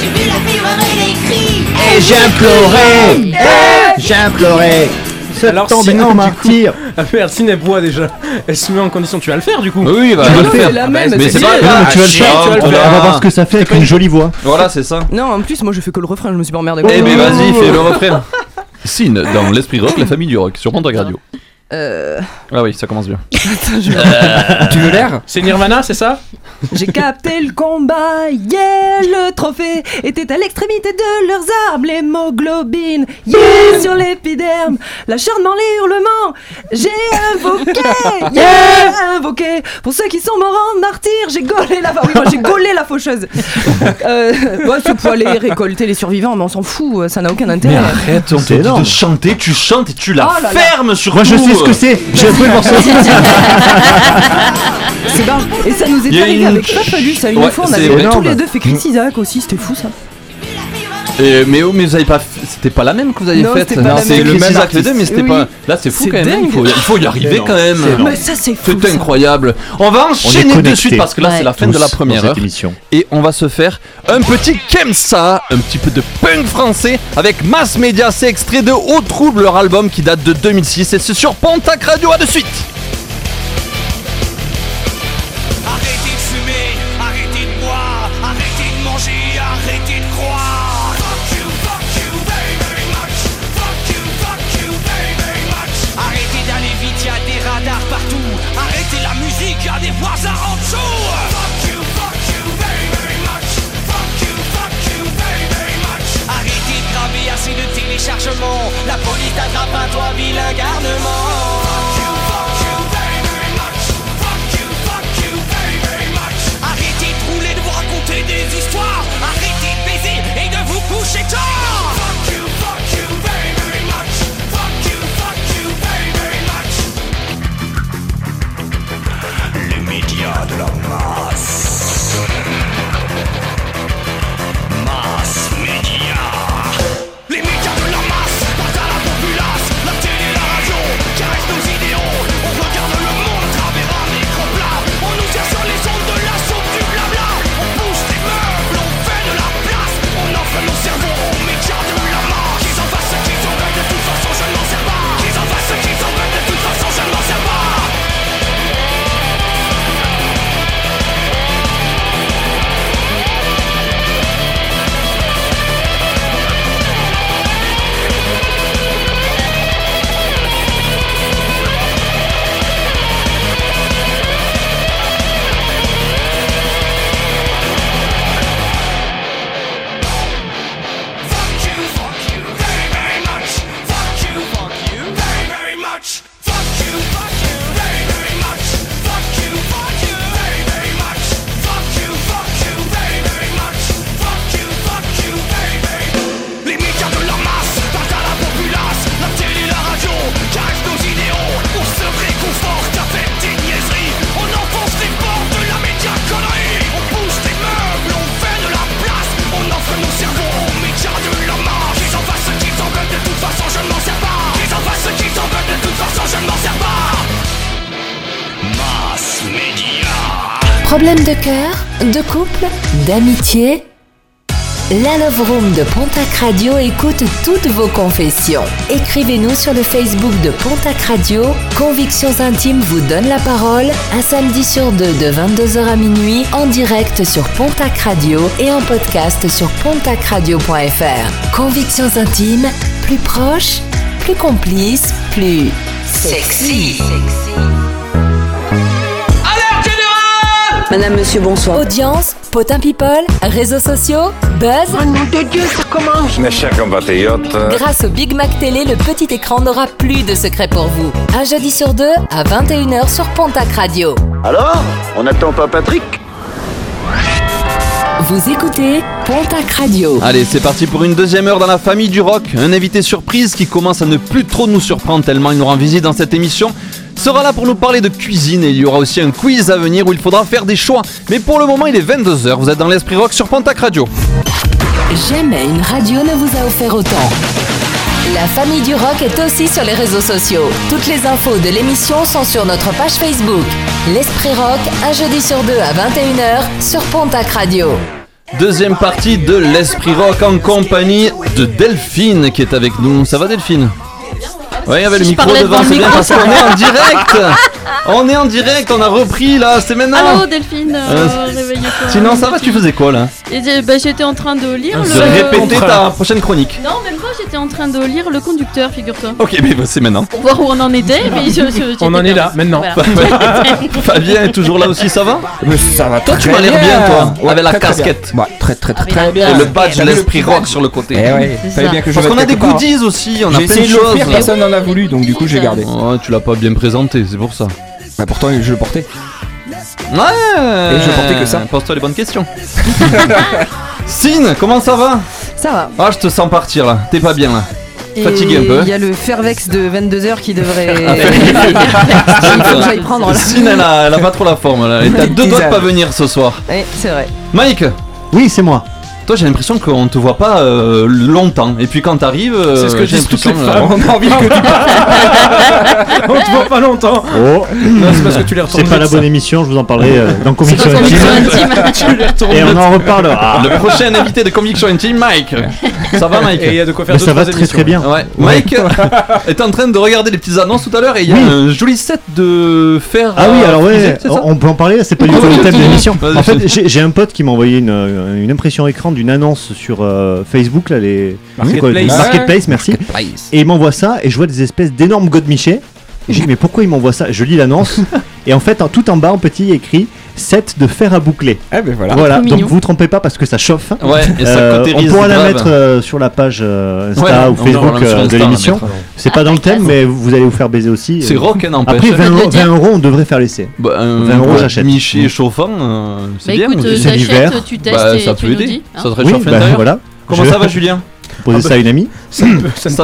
J'ai vu la fibre et les cris. Et j'implorais, j'implorais. Alors, sinon, martyr. coup, ah, merde, si elle boit déjà, elle se met en condition. Tu vas le faire du coup Oui, bah, Tu je vas le faire. la Ah, même, mais c'est pas grave. Mais tu vas le faire. tu On va on va voir ce que ça fait avec une jolie voix. Voilà, c'est ça. Non, en plus, moi je fais que le refrain, je me suis pas emmerdé. Eh ben vas-y, fais le refrain. Sine dans l'esprit rock, la famille du rock, sur Pontac Radio. Euh. Ah oui, ça commence bien. Tu veux l'air C'est Nirvana, c'est ça J'ai capté le combat, yeah, le trophée était à l'extrémité de leurs armes, l'hémoglobine, yeah, sur l'épiderme, l'acharnement, les hurlements, j'ai invoqué, yeah, invoqué, pour ceux qui sont morts en martyr, j'ai gaulé la, oui, moi j'ai gaulé la faucheuse. Euh, ouais, c'est pour aller récolter les survivants, mais on s'en fout, ça n'a aucun intérêt. Mais arrête, on te dit de chanter, tu chantes et tu la Oh là là. fermes sur Moi, je sais ce que c'est. J'ai appris le morceau. C'est. Et ça nous est arrivé avec Papalus, ça, une fois, on avait tous les deux fait Chris Isaac aussi, c'était fou ça. Et- mais oh, mais vous avez pas, f- c'était pas la même que vous avez Non, faite. c'est le même les deux, mais c'était oui. pas. Là, c'est fou quand même. Il faut, dingue. il faut y arriver quand même. C'est énorme. Mais ça c'est fou. C'est ça. incroyable. On va enchaîner de suite parce que là Ouais. c'est la fin de la première heure émission. et on va se faire un petit Kemsa, un petit peu de punk français avec Mass Media. C'est extrait de Haut Trouble, leur album qui date de 2006 et c'est sur Pontac Radio. À de suite. T'attrape à toi, vilain garnement. Problème de cœur, de couple, d'amitié? La Love Room de Pontac Radio écoute toutes vos confessions. Écrivez-nous sur le Facebook de Pontac Radio. Convictions Intimes vous donne la parole un samedi sur deux de 22h à minuit en direct sur Pontac Radio et en podcast sur pontacradio.fr. Convictions Intimes, plus proches, plus complices, plus sexy. Madame, monsieur, bonsoir. Audience, potin people, réseaux sociaux, buzz. Oh nom de Dieu, ça commence Mes chers compatriotes, Grâce au Big Mac Télé, le petit écran n'aura plus de secret pour vous. Un jeudi sur deux à 21h sur Pontac Radio. alors On n'attend pas Patrick? Vous écoutez Pontac Radio. Allez, c'est parti pour une deuxième heure dans la famille du rock. Un invité surprise qui commence à ne plus trop nous surprendre tellement il nous rend visite dans cette émission sera là pour nous parler de cuisine et il y aura aussi un quiz à venir où il faudra faire des choix. Mais pour le moment, il est 22h. Vous êtes dans l'esprit rock sur Pontac Radio. Jamais une radio ne vous a offert autant. La famille du rock est aussi sur les réseaux sociaux. Toutes les infos de l'émission sont sur notre page Facebook. L'Esprit Rock, un jeudi sur deux à 21h sur Pontac Radio. Deuxième partie de l'Esprit Rock en compagnie de Delphine qui est avec nous. Ça va Delphine? Ouais, il y avait le micro devant, c'est bien parce qu'on est en direct On est en direct, on a repris là, c'est maintenant Allô Delphine, euh, Euh, réveille-toi. Sinon ça va, tu faisais quoi là Et, euh, bah, J'étais en train de lire De le. répéter ta prochaine chronique. Non, même pas, j'étais en train de lire le conducteur, figure-toi. Ok, mais bah, c'est maintenant. Pour voir où on en était, mais je, je- j'étais On en est là, maintenant. Voilà. Fabien est toujours là aussi, ça va Mais ça va Toi, tu m'as l'air bien, toi, Ouais, avec la très, très casquette. bien. Ouais, très très très très bien. Et le badge l'esprit le- rock sur le côté. Eh ouais, C'est fallait ça. bien que je Parce qu'on a des goodies aussi, on a plein de de choses. personne n'en a voulu, donc du coup j'ai gardé. Oh, tu l'as pas bien présenté, c'est pour ça. Bah pourtant je le portais. Ouais Et je portais que ça. Pose-toi les bonnes questions. Sine, comment ça va? Ça va. Ah, je te sens partir là. T'es pas bien là. Et Fatigué un peu. Il y a le Fervex de 22h qui devrait. Ah, Il faut que j'aille prendre là. Sine, elle a, elle a pas trop la forme là. À deux doigts de pas venir ce soir. Oui, c'est vrai. Mike? Oui, c'est moi. Toi, j'ai l'impression qu'on te voit pas euh, longtemps. Et puis quand t'arrives, euh, C'est ce que j'ai l'impression, euh. On a envie que tu On te voit pas longtemps. Oh, c'est parce que tu les c'est retournes pas la bonne ça. émission, je vous en parlerai euh, dans Conviction Intime. Et on en reparlera. Le prochain invité de Conviction Intime, Mike. Ça va, Mike Et il y a de quoi faire ça va très émissions. très bien. Ouais. Mike est en train de regarder les petites annonces tout à l'heure et il y a Oui. un joli set de fer. Ah oui, alors ouais, on peut en parler, c'est pas du Ah tout le thème de l'émission. En fait, j'ai un pote qui m'a envoyé une, euh, une impression écran d'une annonce sur euh, Facebook, là, les Marketplace. quoi, merci. Marketplace. Et il m'envoie ça, et je vois des espèces d'énormes godemichés. Et J'ai dit, mais pourquoi il m'envoie ça? Je lis l'annonce, et en fait, en, tout en bas, en petit, il y a écrit set de fer à boucler. Eh ben voilà. Donc mignon. vous vous trompez pas parce que ça chauffe. Ouais, et ça Euh, on pourra la grave. mettre euh, sur la page euh, Insta Ouais, ou Facebook euh, Insta, de l'émission. C'est pas dans le thème, mais vous allez vous faire baiser aussi. C'est rock, n'empêche. Après, 20, de le euros- dire. 20 euros, on devrait faire l'essai. Bah, un 20 euros, ouais, j'achète. Miché chauffant, euh, c'est Bah bien. c'est- l'hiver. tu testes Bah, et ça tu peut aider. dis. hein. Ça te réchauffe l'intérieur. Comment ça va, Julien Poser ça à une amie. Ça,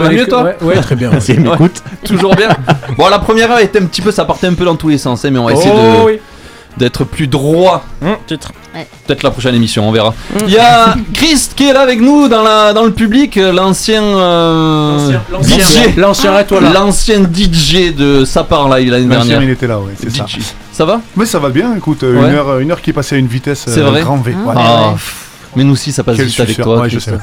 va mieux, que- toi Ouais, ouais, très bien. M'écoute. Toujours bien. Bon, la première heure était un petit peu, ça partait un peu dans tous les sens, hein, mais on va essayer Oh de oui. D'être plus droit. Hum, titre. Peut-être la prochaine émission, on verra. Il y a Chris qui est là avec nous dans, la, dans le public, euh, l'ancien euh, L'ancien- DJ. L'ancien là. L'ancien DJ de Ça part live l'année L'ancien, dernière. il était là, ouais, c'est ça. DJ. Ça va? Mais ça va bien, écoute, Ouais. une, heure, une heure qui est passée à une vitesse C'est euh, vrai grand V. ouais. Ah, pff, Mais nous aussi, ça passe Quel vite avec toi. ouais, je Christophe.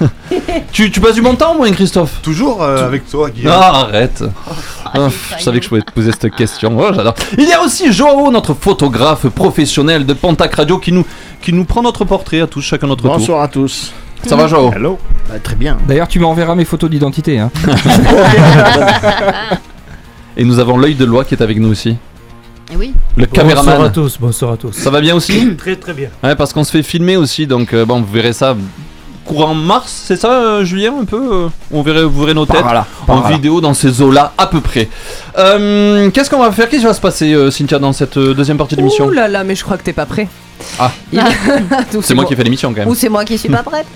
tu, tu passes du bon temps, moi, Christophe? Toujours euh, avec toi, Guillaume. Ah, arrête. Ah, je savais que je pouvais te poser cette question. Oh, j'adore. Il y a aussi Joao, notre photographe professionnel de Pontac Radio, qui nous, qui nous prend notre portrait à tous, chacun notre tour. Bonsoir à tous. Ça va, Joao Hello. Bah, très bien. D'ailleurs, tu m'enverras mes photos d'identité. Hein. Et nous avons l'œil de loi qui est avec nous aussi. Eh oui. Le Bonsoir à caméraman. tous, bonsoir à tous. Ça va bien aussi Très très bien. Ouais, parce qu'on se fait filmer aussi, donc euh, bon, vous verrez ça courant mars, c'est ça, euh, Julien, un peu euh, On verrait, vous verrez nos Par têtes en là. vidéo dans ces eaux-là, à peu près. Euh, Qu'est-ce qu'on va faire? Qu'est-ce qui va se passer, Cynthia, dans cette deuxième partie de l'émission Ouh là là, mais je crois que t'es pas prêt. Ah. C'est moi qui ai fait l'émission quand même. Ou c'est moi qui suis pas prête.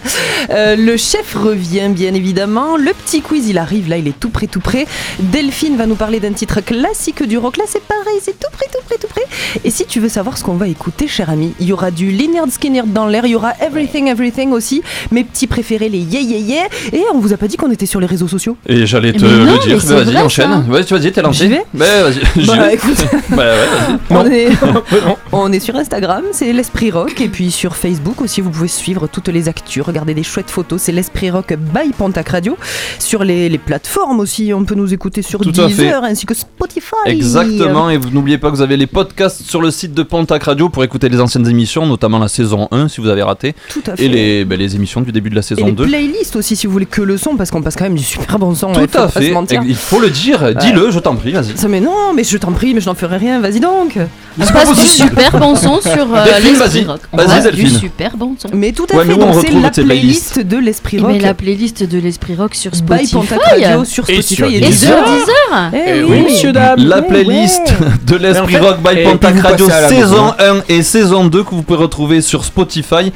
Euh, le chef revient bien évidemment. Le petit quiz il arrive là, il est tout prêt, tout prêt. Delphine va nous parler d'un titre classique du rock. Là c'est pareil, c'est tout prêt, tout prêt, tout prêt. Et si tu veux savoir ce qu'on va écouter, cher ami, il y aura du Lynyrd Skynyrd dans l'air, il y aura Everything Everything aussi. Mes petits préférés, les yeah yeah yeah. Et on vous a pas dit qu'on était sur les réseaux sociaux Et j'allais te non, le dire, vas-y, vrai, enchaîne. tu vas-y, t'es lancé. J'y vais Bah, vas-y, Bah écoute. Bah, ouais, vas-y. On est, on est sur Instagram, c'est l'Esprit Rock, et puis sur Facebook aussi, vous pouvez suivre toutes les actus, regarder des chouettes photos, c'est l'Esprit Rock by Pontac Radio. Sur les, les plateformes aussi, on peut nous écouter sur Tout. Deezer ainsi que Spotify. Exactement, et vous n'oubliez pas que vous avez les podcasts sur le site de Pontac Radio pour écouter les anciennes émissions, notamment la saison 1 si vous avez raté, Tout à fait. et les, bah, les émissions du début de la Et saison les 2. playlists aussi, si vous voulez que le son, parce qu'on passe quand même du super bon son. Tout ouais, faut à fait, il faut le dire, dis-le, je t'en prie, vas-y. Ça, mais non, mais je t'en prie, mais je n'en ferai rien, vas-y donc. On passe du super bon son sur euh, Delphine, vas-y. Vas-y, Delphine. super bon son. Mais tout à Ouais, fait, mais donc c'est la playlist de l'Esprit Rock. ben, la playlist de l'Esprit Rock sur Spotify. Radio sur Et Spotify sur et Et Deezer. sur Deezer. Eh Eh oui. monsieur, dame. La playlist de l'Esprit Mais Rock by et Pontac Radio saison maison. 1 et saison 2 que vous pouvez retrouver sur Spotify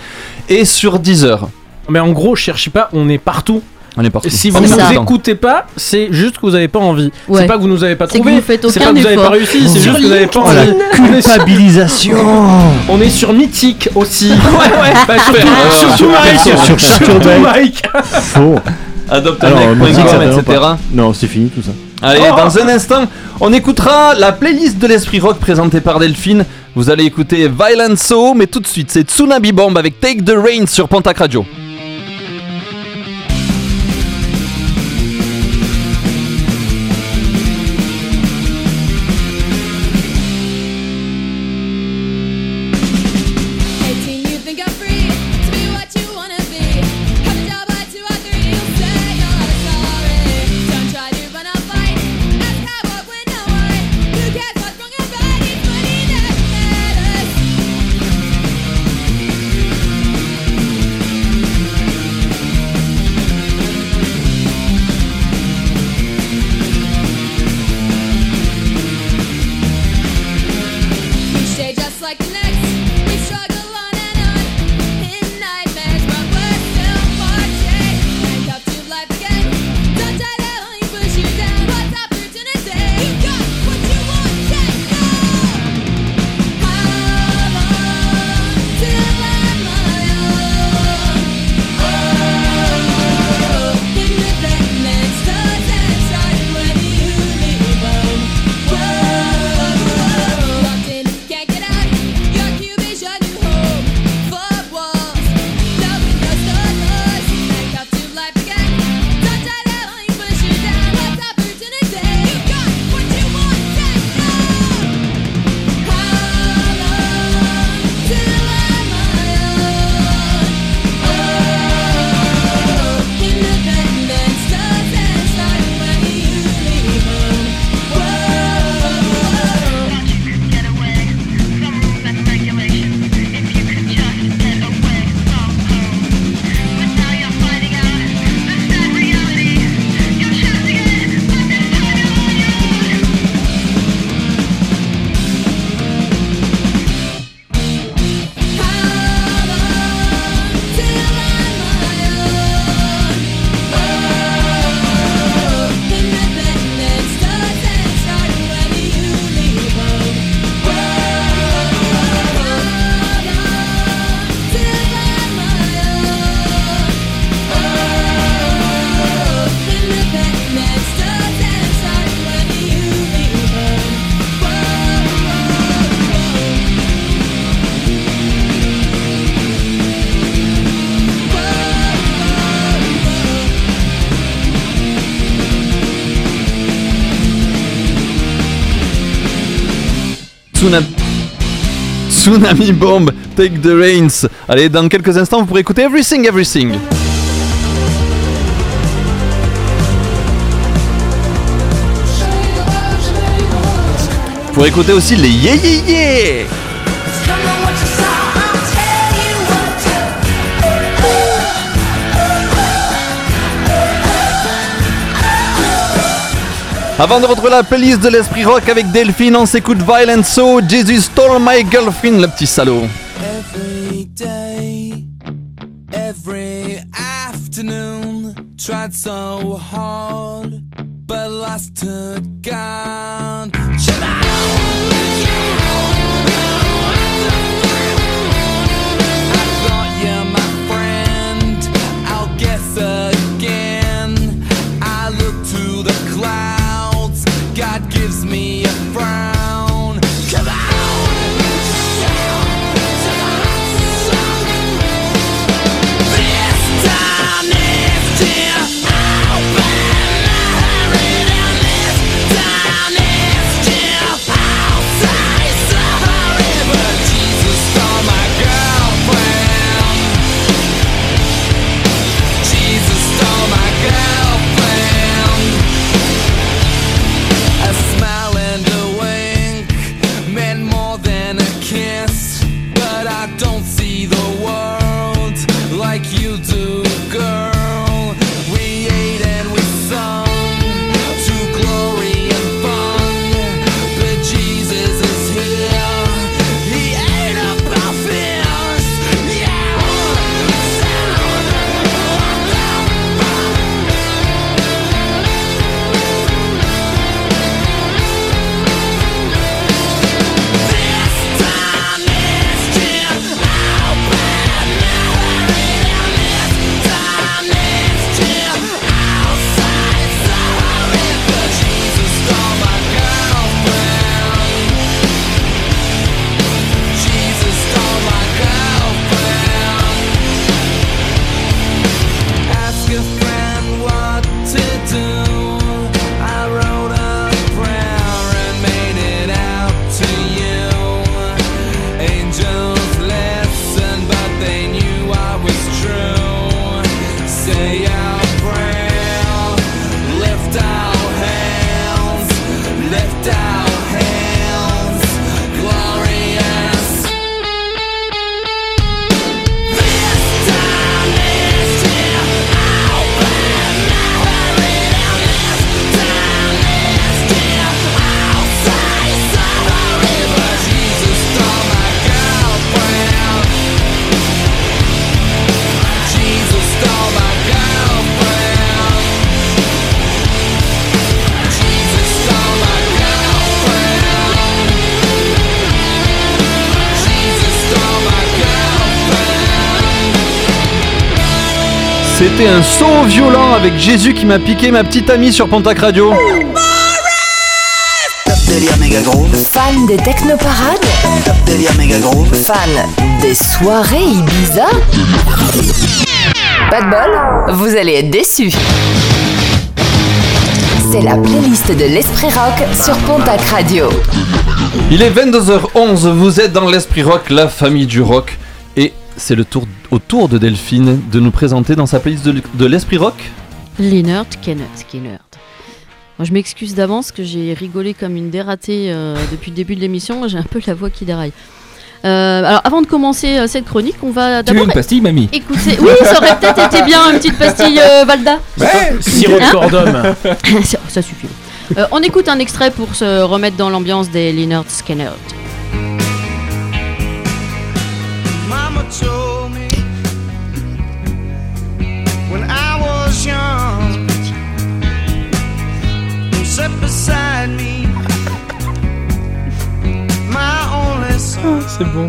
et sur Deezer. Mais en gros, cherchez pas, on est partout. Si vous ne nous écoutez pas, c'est juste que vous n'avez pas envie. C'est pas que vous nous avez pas trouvé. C'est pas que vous n'avez pas réussi. C'est juste que vous n'avez pas envie. La culpabilisation. On est sur Mythique aussi. ouais ouais. Bah, surtout Mike. Surtout Mike. Faux. Adopte un mec, etc. Non, c'est fini tout ça. Allez, oh. dans un instant, on écoutera la playlist de l'esprit rock présentée par Delphine. Vous allez écouter Violent Soul, mais tout de suite, c'est Tsunabi Bomb avec Take the Rain sur Pentac Radio. Tsunami Bomb, Take the Reins. Allez, dans quelques instants, vous pourrez écouter Everything, Everything. Vous pourrez écouter aussi les Yeah Yeah Yeah Avant de retrouver la playlist de l'esprit rock avec Delphine, on s'écoute Violent So, Jesus Stole My Girlfriend, le petit salaud. Every day, every afternoon, tried so hard, but lost to God. Shut C'était un son violent avec Jésus qui m'a piqué ma petite amie sur Pontac Radio. Top délire méga groove. Fan des technoparades. Top délire méga groove. Fan des soirées Ibiza. Pas de bol, vous allez être déçus. C'est la playlist de l'Esprit Rock sur Pontac Radio. Il est 22h11, vous êtes dans l'Esprit Rock, la famille du rock. C'est le tour, au tour de Delphine de nous présenter dans sa playlist de, de l'Esprit Rock. Leonard Skinner. Skinner. Moi, je m'excuse d'avance que j'ai rigolé comme une dératée euh, depuis le début de l'émission. J'ai un peu la voix qui déraille. Euh, alors, avant de commencer euh, cette chronique, on va Tu veux d'abord une pastille, mamie écouter. Oui, ça aurait peut-être été bien une petite pastille euh, Valda. Sirop de Hein cordum. ça, ça suffit. Euh, on écoute un extrait pour se remettre dans l'ambiance des Leonard Skinner. Son. C'est bon.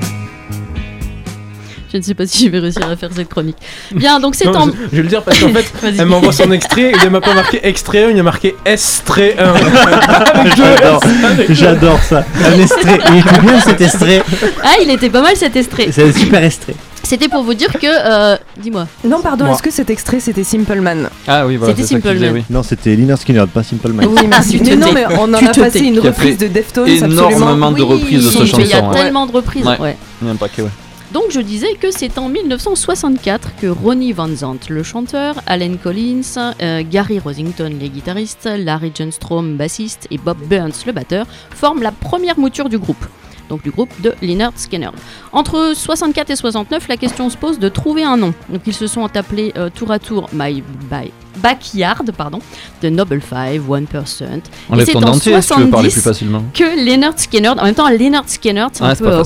Je ne sais pas si je vais réussir à faire cette chronique. Bien, donc c'est en. je, je vais le dire parce qu'en fait, elle m'envoie son extrait et il m'a pas marqué extrait 1, il y a marqué extrait 1. J'adore, j'adore ça. Un extrait. Il était bien cet extrait. Ah, il était pas mal cet extrait. C'est un super extrait. C'était pour vous dire que. euh, Dis-moi. Non, pardon, est-ce que cet extrait c'était Simple Man Ah oui, voilà, C'était ça Simple Man. oui. Non, c'était Liner Skinner, pas Simple Man. Oui, merci. Mais non, mais on en Tu a te passé une reprise de Deftones énormément de reprises de cette chanson. Il y a ouais. tellement de reprises. Ouais. ouais. Il y a un paquet, ouais. Donc je disais que c'est en 1964 que Ronnie Van Zant, le chanteur, Allen Collins, euh, Gary Rosington, les guitaristes, Larry John Strom, bassiste, et Bob Burns, le batteur, forment la première mouture du groupe. Donc du groupe de Leonard Skinner. Entre 64 et 69, la question se pose de trouver un nom. Donc ils se sont appelés euh, tour à tour My By Backyard, pardon, The Noble Five, One Percent. Enlève Et c'est en dentier si tu veux parler 70 plus facilement. que Leonard Skinner, en même temps Leonard Skinner, c'est Ah, un c'est peu... pas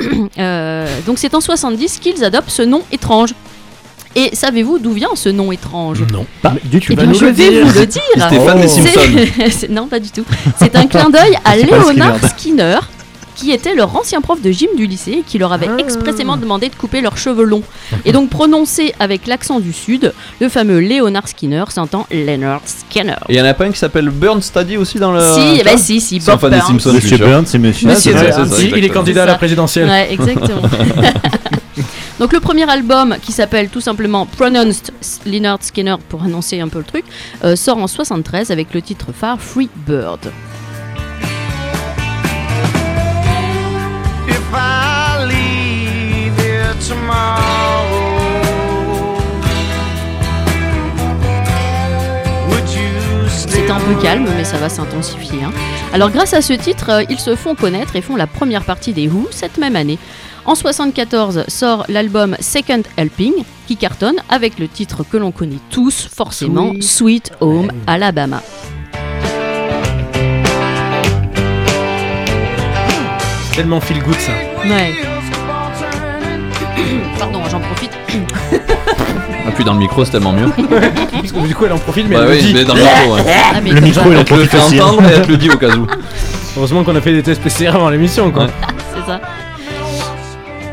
euh, euh, donc c'est en 70 qu'ils adoptent ce nom étrange. Et savez-vous d'où vient ce nom étrange? Non. Pas du tout. Eh bien, je vais vous le dire. Stéphane des C'est- Simpsons. c'est- non, pas du tout. C'est un clin d'œil à Leonard Skinner. Qui était leur ancien prof de gym du lycée et qui leur avait Ah. expressément demandé de couper leurs cheveux longs. Et donc prononcé avec l'accent du sud, le fameux Leonard Skinner s'entend Leonard Skinner. Et il y en a pas un qui s'appelle Burn Study aussi dans le. Si, vois si, si, C'est un Bob fan des Burns. Simpsons, Monsieur. Burns, c'est monsieur. Monsieur Ah, c'est Burns. ça, Si, il est exactement. candidat à la présidentielle. Ouais, exactement. Donc le premier album qui s'appelle tout simplement Pronounced Leonard Skinner pour annoncer un peu le truc euh, sort en 73 avec le titre phare Free Bird. C'est still un peu calme mais ça va s'intensifier. hein. Alors grâce à ce titre, euh, ils se font connaître et font la première partie des Who cette même année. En 74 sort l'album Second Helping qui cartonne avec le titre que l'on connaît tous forcément Sweet. Sweet Home Alabama. Tellement feel good ça. Ouais. Pardon, j'en profite. Appuie dans le micro, c'est tellement mieux. Parce que du coup elle en profite mais Bah elle le oui, dit. mais dans le micro, ouais. Ah, mais Le micro, il en Elle te le profite fait aussi. entendre et elle te le dit au cas où. Heureusement qu'on a fait des tests PCR avant l'émission quoi. Ouais. c'est ça.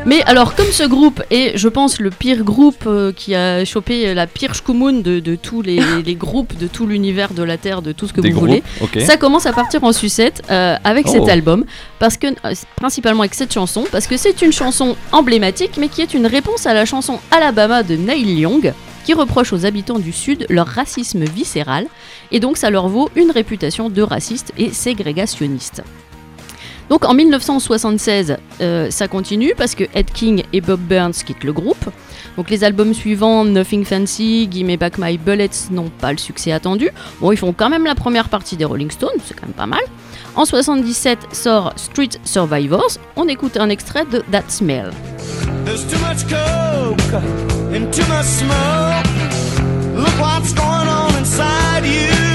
Mais alors, comme ce groupe est, je pense, le pire groupe euh, qui a chopé la pire schkoumoun de, de tous les, les groupes, de tout l'univers de la Terre, de tout ce que Des vous groupes, voulez, ça commence à partir en sucette euh, avec Oh. cet album, parce que euh, principalement avec cette chanson, parce que c'est une chanson emblématique, mais qui est une réponse à la chanson Alabama de Neil Young, qui reproche aux habitants du Sud leur racisme viscéral, et donc ça leur vaut une réputation de racistes et ségrégationnistes. Donc en 1976, euh, ça continue parce que Ed King et Bob Burns quittent le groupe. Donc les albums suivants, Nothing Fancy, Gimme Back My Bullets, n'ont pas le succès attendu. Bon, ils font quand même la première partie des Rolling Stones, c'est quand même pas mal. En 77 sort Street Survivors. On écoute un extrait de That Smell. There's too much coke and too much smoke. Look what's going on inside you.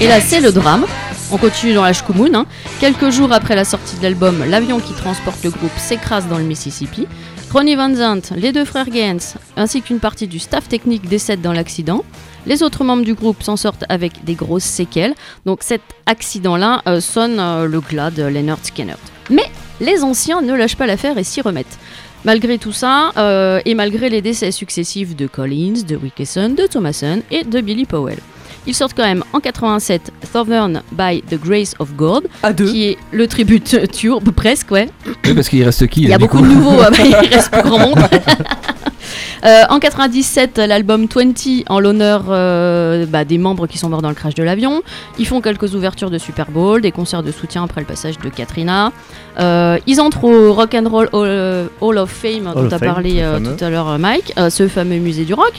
Et là, c'est le drame. On continue dans la Shkumun. hein. Quelques jours après la sortie de l'album, l'avion qui transporte le groupe s'écrase dans le Mississippi. Ronnie Van Zant, les deux frères Gaines, ainsi qu'une partie du staff technique décèdent dans l'accident. Les autres membres du groupe s'en sortent avec des grosses séquelles. Donc cet accident-là euh, sonne euh, le glas de Leonard Skinner. Mais les anciens ne lâchent pas l'affaire et s'y remettent. Malgré tout ça, euh, et malgré les décès successifs de Collins, de Wilkeson, de Thomason et de Billy Powell. Ils sortent quand même en 87 Southern by the Grace of God, qui est le tribute tour, presque, ouais. Oui, parce qu'il reste qui Il y a beaucoup coup de nouveaux, ah bah, il reste plus grand monde. Euh, en 97, l'album 20 en l'honneur euh, bah, des membres qui sont morts dans le crash de l'avion. Ils font quelques ouvertures de Super Bowl, des concerts de soutien après le passage de Katrina. Euh, ils entrent au Rock and Roll Hall, Hall of Fame Hall dont a parlé euh, tout à l'heure Mike, euh, ce fameux musée du rock.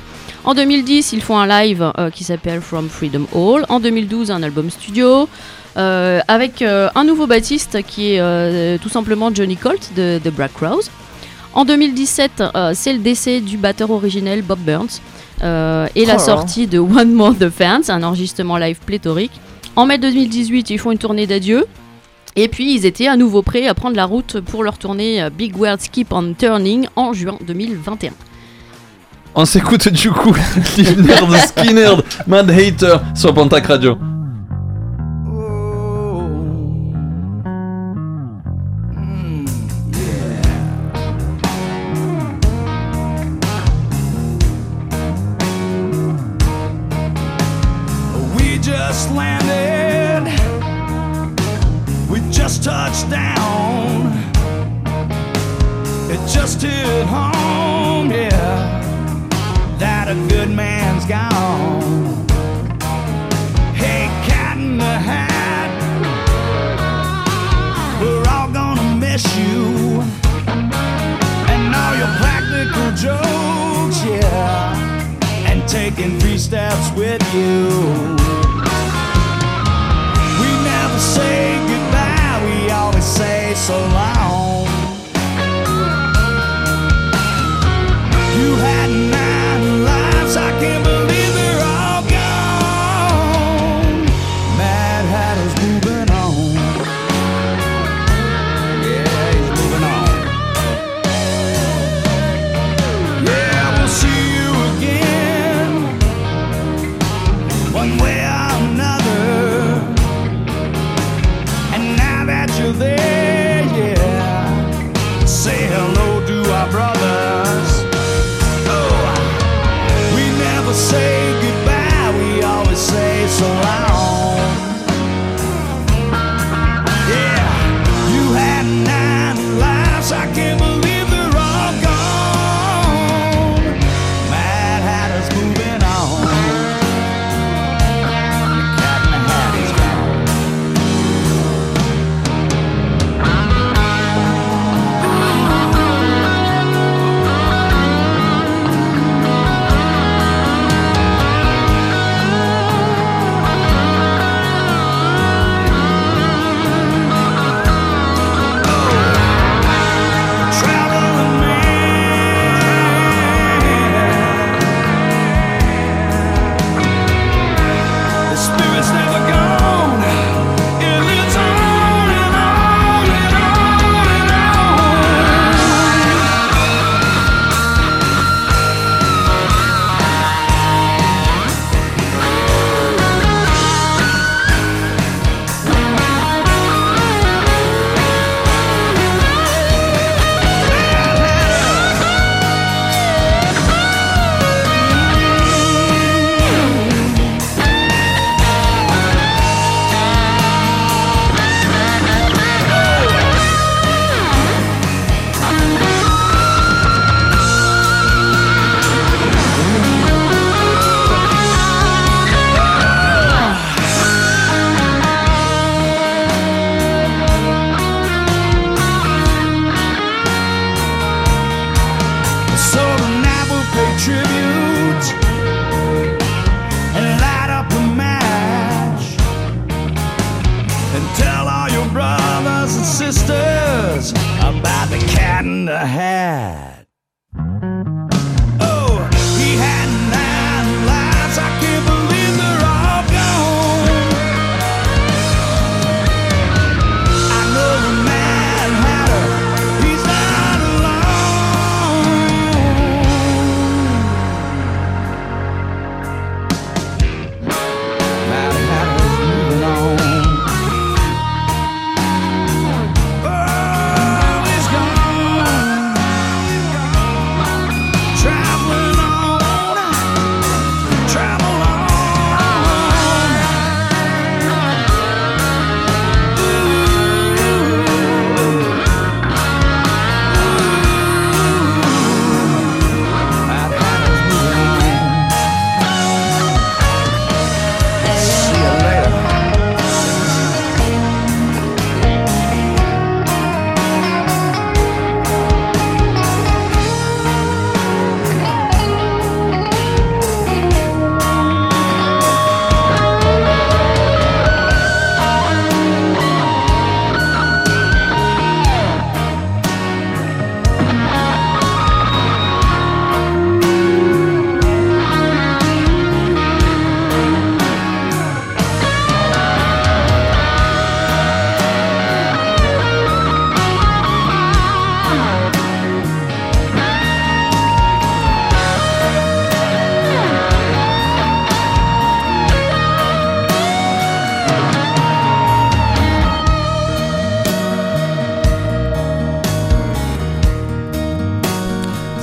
En 2010, ils font un live euh, qui s'appelle From Freedom Hall. En 2012, un album studio. euh, avec euh, un nouveau bassiste qui est euh, tout simplement Johnny Colt de The Black Crowes. En 2017, euh, c'est le décès du batteur originel Bob Burns et la Oh sortie de One More the Fans, un enregistrement live pléthorique. En mai 2018, ils font une tournée d'adieu. Et puis ils étaient à nouveau prêts à prendre la route pour leur tournée Big Words Keep on Turning en juin 2021. On s'écoute du coup Leonard Skinner, Mad Hater sur Pontac Radio. It just hit home, a good man's gone. Hey, cat in the hat. We're all gonna miss you. And all your practical jokes, yeah and taking three steps with you. We never say goodbye, we always say so long.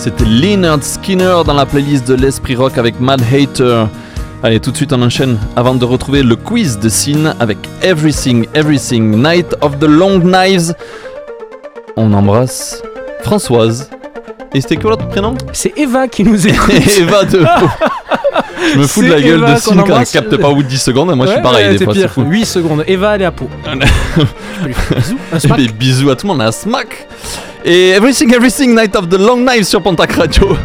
C'était Leonard Skinner dans la playlist de l'Esprit Rock avec Mad Hater. Allez, tout de suite on enchaîne avant de retrouver le quiz de Sin avec Everything, Everything, Night of the Long Knives. On embrasse Françoise. Et c'était quoi l'autre prénom? C'est Eva qui nous écoute. Eva de Je me fous de la gueule Eva de Sin quand elle capte pas au bout de 10 secondes. Moi je suis pareil ouais, des c'est fois, pire. fou. 8 secondes. Eva, elle est à peau. bisous, bisous à tout le monde, un smack. Et Everything, Everything, Night of the Long Knives sur Pontac Radio.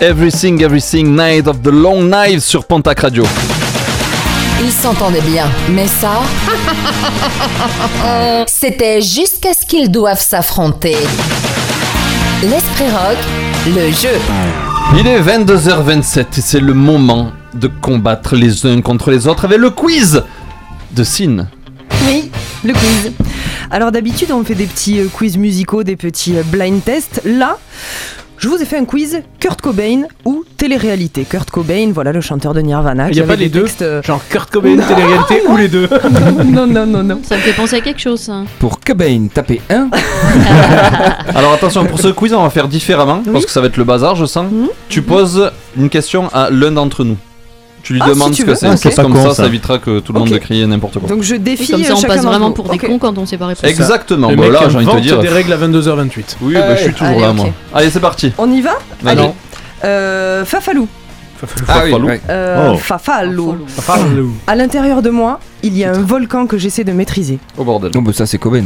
Everything, Everything, Night of the Long Knives sur Pontac Radio. Ils s'entendaient bien, mais ça, c'était jusqu'à ce qu'ils doivent s'affronter. L'Esprit Rock, le jeu. Il est 22h27 et c'est le moment de combattre les uns contre les autres avec le quiz de Sin. Oui, le quiz. Alors d'habitude, on fait des petits euh, quiz musicaux, des petits euh, blind tests. Là, je vous ai fait un quiz Kurt Cobain ou télé-réalité. Kurt Cobain, voilà le chanteur de Nirvana. Il qui y a pas les deux textes, euh, Genre Kurt Cobain, télé-réalité ou les deux Non, non, non, non. Ça me fait penser à quelque chose, ça. Pour Cobain, tapez 1. Alors attention, pour ce quiz, on va faire différemment parce que ça va être le bazar, je sens. Tu poses une question à l'un d'entre nous. Tu lui Ah, si demandes tu ce que c'est. Ah, c'est Parce pas comme con, ça, ça. ça évitera que tout le monde Ok. de crier n'importe quoi. Donc je défie Comme ça, euh, on chacun passe d'entre vraiment vous. pour Ok. des cons quand on sait pas répondre. Exactement. Le mec là, j'ai envie de te invente dire. des règles à 22h28. Oui, bah, je suis toujours Allez, là, ok. moi. Allez, c'est parti. On y va Vas-y. Allez. Euh, Fafalou. Ah oui, Fafalou. ouais. Euh, Oh. Fafalou. Fafalou. À l'intérieur de moi, il y a un volcan que j'essaie de maîtriser. Au bordel. Non, bah ça c'est Cobain.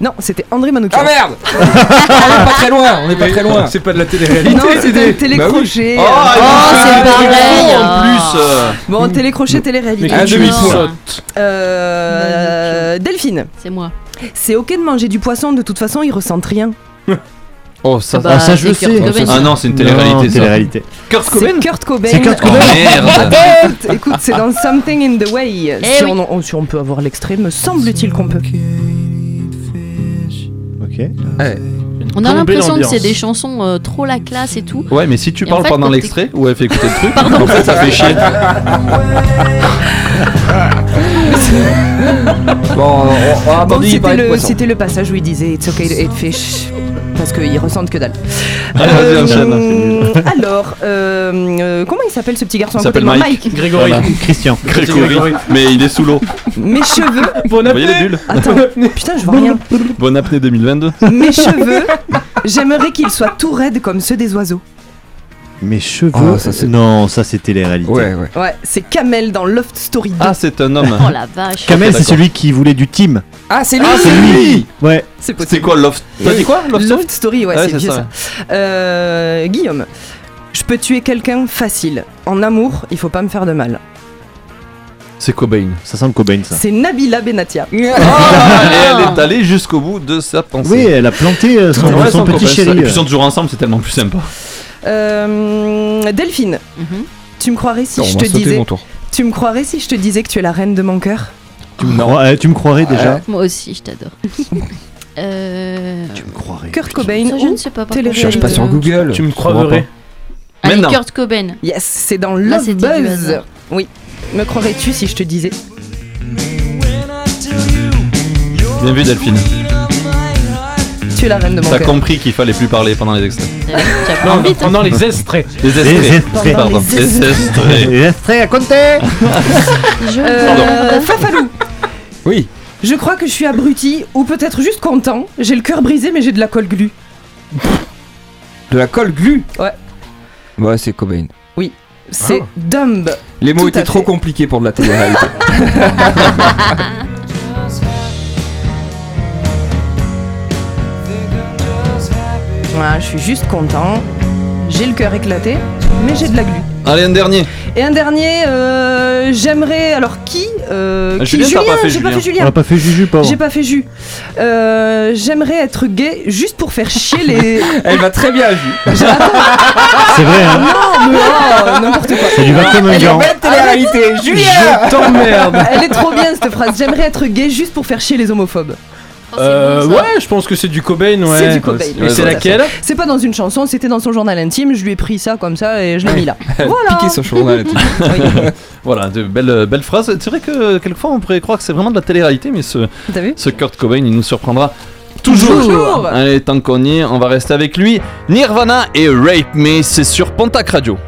Non, c'était André Manoukian. Ah merde On est pas très loin, on est pas très loin. C'est pas de la télé-réalité. Non, télécrochet. Oh, il c'est fait pareil, des faux, ah. En plus. euh. Bon, télécrochet, télé-réalité. Mais Un demi-point. Euh, Delphine. C'est moi. C'est ok de manger du poisson, de toute façon, ils ressentent rien. Oh, ça, Bah, Ah, ça, je c'est sais. Ah non, c'est une télé-réalité. ça. télé-réalité. Kurt C'est Cobain Kurt Cobain. C'est Kurt Oh Cobain. merde Écoute, c'est dans Something in the Way. Eh si, oui. on, on- si on peut avoir l'extrait, me semble-t-il qu'on peut. Ok. On a l'impression que c'est des chansons euh, trop la classe et tout. Ouais, mais si tu Et en parles fait, pendant l'extrait, ou elle fait écouter le truc, en fait, ça fait chier. Bon, on, on va Bon, abandonner c'était le, poissons. c'était le passage où il disait It's okay to eat fish. Parce qu'ils ressentent que dalle. Vas-y, Euh, alors, euh, euh, comment il s'appelle ce petit garçon Il à côté de s'appelle moi Mike. Grégory. Voilà. Christian. Grégory. Mais il est sous l'eau. Mes cheveux. Bon Vous voyez les bulles Attends, putain, je vois rien. Bonne apnée 2022. Mes cheveux, j'aimerais qu'ils soient tout raides comme ceux des oiseaux. Mes cheveux. Ah, ça, c'est- non, ça c'était les réalités. Ouais, ouais. Ouais, c'est Kamel dans Loft Story 2. Ah, c'est un homme. Oh la vache. Kamel, c'est celui qui voulait du team. Ah, c'est lui Ah, c'est lui Ouais. c'est quoi Love T'as dit quoi Love Story Loft Story, ouais, Ouais, c'est vieux ça, ça. Euh, Guillaume, je peux tuer quelqu'un facile. En amour, il faut pas me faire de mal. C'est Cobain. Ça sent le Cobain, ça. C'est Nabila Benatia. Et elle est allée jusqu'au bout de sa pensée. Oui, elle a planté euh, son, petit chéri. Et puis euh. ils sont toujours ensemble, c'est tellement plus sympa. Euh, Delphine, Mhm. tu me croirais si Non, je te disais mon tour. Tu me croirais si je te disais que tu es la reine de mon cœur? Tu me, euh, tu me croirais déjà Moi aussi, je t'adore. euh... Tu me croirais. Kurt Cobain Ça, je ne sais pas. télé-réalité Cherche pas sur Google. Tu me Je croirais. Allez, Maintenant. Kurt Cobain. Yes, c'est dans Là, Love Buzz. Oui. Me croirais-tu si je te disais? Bien vu Delphine. Tu es la reine de mon T'as cœur compris qu'il fallait plus parler pendant les extraits. Tu as Non, pendant les extraits. Les Les extraits. extraits. Pardon. Les Les extraits. Les extraits à compter Je- Euh, Fafalou, Oui. je crois que je suis abruti ou peut-être juste content. J'ai le cœur brisé mais j'ai de la colle glu. De la colle glu Ouais. Ouais, c'est Cobain. C'est Ah. Dumb. Les mots Tout étaient trop fait. compliqués pour de la télé-réalité. Je suis juste content. J'ai le cœur éclaté, mais j'ai de la glu. Allez, un dernier. Et un dernier, euh, j'aimerais. Alors qui, euh, Ah, qui Julien, t'as pas fait J'ai pas Julien. fait On Julien. a pas fait Juju, pauvre. J'ai pas fait jus. Euh, j'aimerais être gay juste pour faire chier les. Elle va très bien, Jules. C'est vrai, hein Non, mais oh, n'importe quoi. Ça lui va comme un Elle est belle télé-réalité. Julien Je t'emmerde. Elle est trop bien cette phrase. J'aimerais être gay juste pour faire chier les homophobes. Oh, Euh, bon, ouais, je pense que c'est du Cobain, ouais. C'est du Cobain. Et c'est laquelle C'est pas dans une chanson, c'était dans son journal intime. Je lui ai pris ça comme ça et je l'ai mis là. Voilà. Piqué son journal. Oui, Voilà, de belles, belles phrases. C'est vrai que quelquefois on pourrait croire que c'est vraiment de la télé-réalité, mais ce, ce Kurt Cobain il nous surprendra toujours. Toujours. Allez, tant qu'on y est, on va rester avec lui. Nirvana et Rape Me, c'est sur Pontac Radio.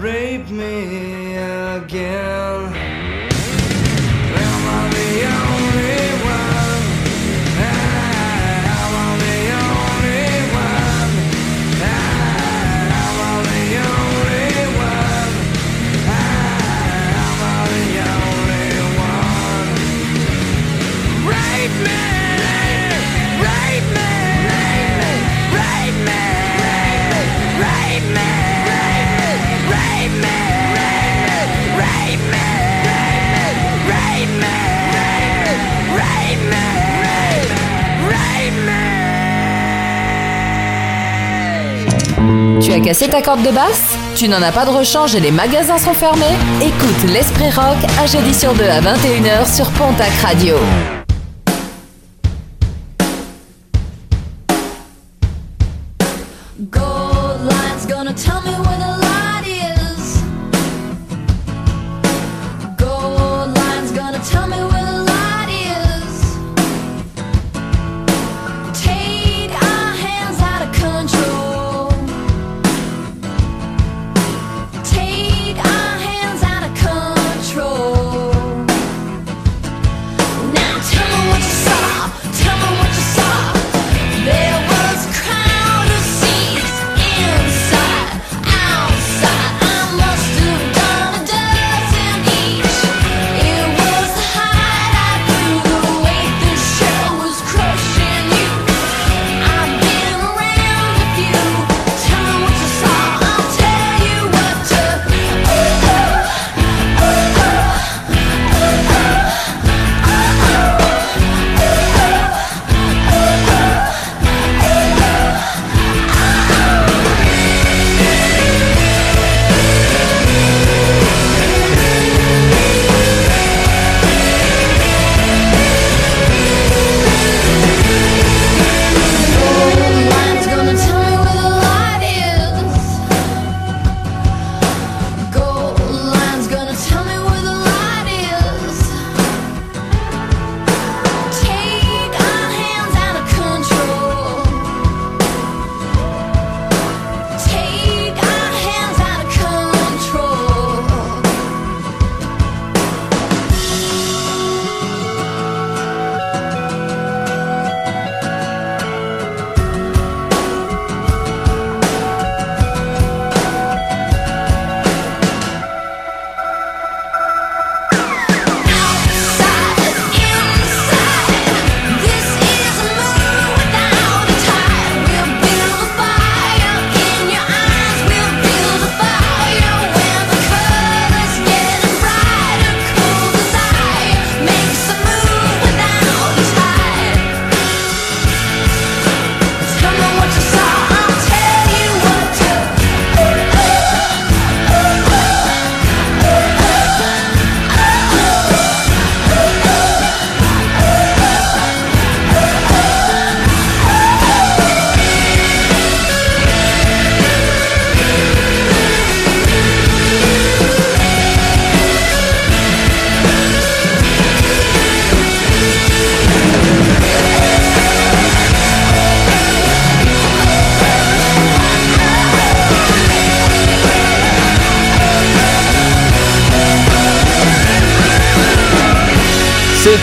rape me again. Tu as cassé ta corde de basse? Tu n'en as pas de rechange et les magasins sont fermés? Écoute l'Esprit Rock à jeudi sur 2 à 21h sur Pontac Radio.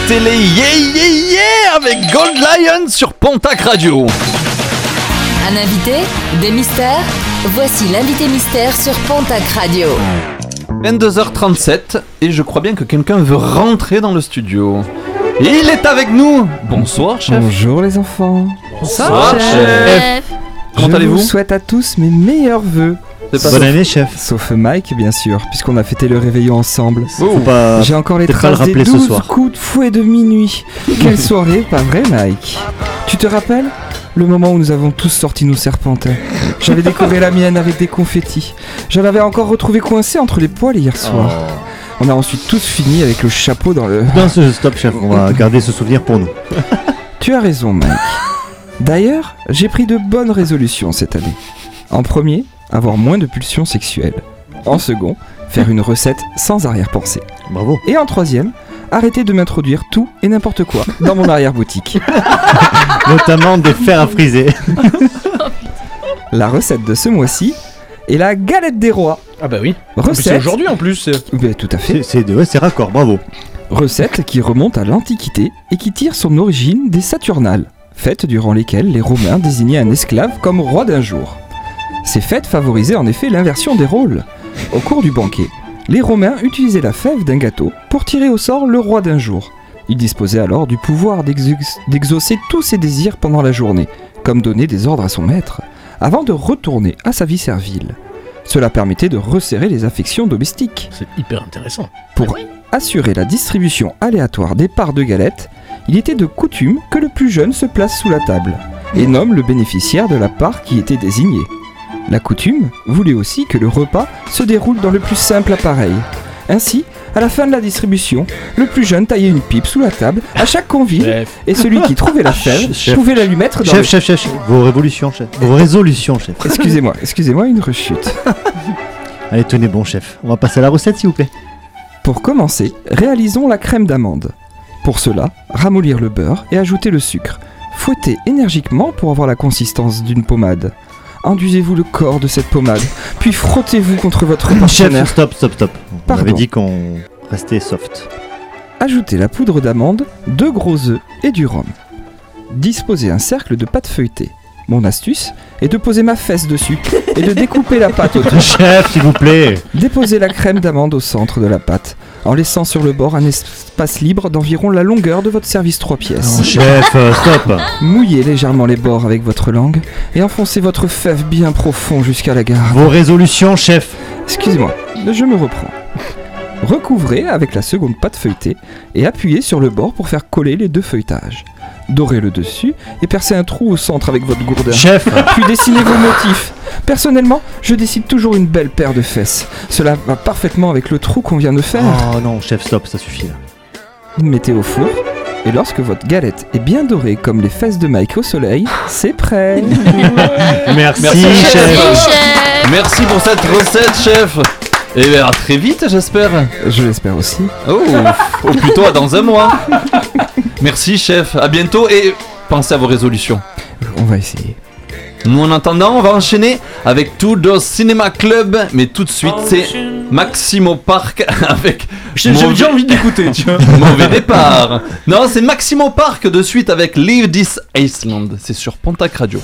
Télé, les Yeah Yeah Yeah avec Gold Lion sur Pontac Radio. Un invité, des mystères. Voici l'invité mystère sur Pontac Radio. 22h37 et je crois bien que quelqu'un veut rentrer dans le studio. Il est avec nous. Bonsoir chef. Bonjour les enfants. Bonsoir, chef. Comment allez Je vous souhaite à tous mes meilleurs voeux Bonne année, chef. Sauf Mike, bien sûr, puisqu'on a fêté le réveillon ensemble. Oh, J'ai encore les traces le des ce soir. coups de fouet de minuit. Quelle soirée, pas vrai, Mike? Tu te rappelles? Le moment où nous avons tous sorti nos serpentins. J'avais décoré la mienne avec des confettis. Je l'avais encore retrouvée coincée entre les poils hier soir. Oh. On a ensuite tous fini avec le chapeau dans le. Non, stop, chef, on va garder ce souvenir pour nous. Tu as raison, Mike. D'ailleurs, j'ai pris de bonnes résolutions cette année. En premier, avoir moins de pulsions sexuelles. En second, faire une recette sans arrière-pensée. Bravo. Et en troisième, arrêter de m'introduire tout et n'importe quoi dans mon arrière-boutique. Notamment des fers à friser. La recette de ce mois-ci est la galette des rois. Ah bah oui. Recette. C'est aujourd'hui en plus. Ben, tout à fait. C'est ouais, c'est raccord, bravo. Recette qui remonte à l'Antiquité et qui tire son origine des Saturnales, fêtes durant lesquelles les Romains désignaient un esclave comme roi d'un jour. Ces fêtes favorisaient en effet l'inversion des rôles. Au cours du banquet, les Romains utilisaient la fève d'un gâteau pour tirer au sort le roi d'un jour. Ils disposaient alors du pouvoir d'exauc- d'exaucer tous ses désirs pendant la journée, comme donner des ordres à son maître, avant de retourner à sa vie servile. Cela permettait de resserrer les affections domestiques. C'est hyper intéressant. Pour assurer la distribution aléatoire des parts de galettes, il était de coutume que le plus jeune se place sous la table et nomme le bénéficiaire de la part qui était désignée. La coutume voulait aussi que le repas se déroule dans le plus simple appareil. Ainsi, à la fin de la distribution, le plus jeune taillait une pipe sous la table à chaque convive Chef. et celui qui trouvait la fève Chef. pouvait la lui mettre dans Chef, le... chef, chef, chef, vos révolutions, chef. Vos résolutions, chef. Excusez-moi, excusez-moi, une rechute. Allez, tenez bon, chef. On va passer à la recette, s'il vous plaît. Pour commencer, réalisons la crème d'amande. Pour cela, ramollir le beurre et ajouter le sucre. Fouettez énergiquement pour avoir la consistance d'une pommade. Enduisez-vous le corps de cette pommade, puis frottez-vous contre votre partenaire. Stop, stop, stop. On Pardon. avait dit qu'on restait soft. Ajoutez la poudre d'amande, deux gros œufs et du rhum. Disposez un cercle de pâte feuilletée. Mon astuce est de poser ma fesse dessus et de découper la pâte autour. Chef, s'il vous plaît. Déposez la crème d'amande au centre de la pâte, en laissant sur le bord un espace libre d'environ la longueur de votre service 3 pièces. Non, chef, euh, stop. Mouillez légèrement les bords avec votre langue et enfoncez votre fève bien profond jusqu'à la garde. Vos résolutions, chef. Excusez-moi, je me reprends. Recouvrez avec la seconde pâte feuilletée et appuyez sur le bord pour faire coller les deux feuilletages. Dorez le dessus et percez un trou au centre avec votre gourdin. Chef. Puis dessinez vos motifs. Personnellement, je dessine toujours une belle paire de fesses. Cela va parfaitement avec le trou qu'on vient de faire. Oh non, chef, stop, ça suffit là. Mettez au four. Et lorsque votre galette est bien dorée comme les fesses de Mike au soleil, c'est prêt. Merci, Merci, chef. Merci pour cette recette, chef. Et bien, à très vite, j'espère. Je l'espère aussi. Oh, ou plutôt à dans un mois. Merci, chef. À bientôt et pensez à vos résolutions. On va essayer. Nous, en attendant, on va enchaîner avec Tudor Cinema Club. Mais tout de suite, c'est Maximo Park avec. J'ai- Mauvais- bien envie d'écouter, tu vois. Mauvais départ. Non, c'est Maximo Park de suite avec Leave This Iceland. C'est sur Pontac Radio.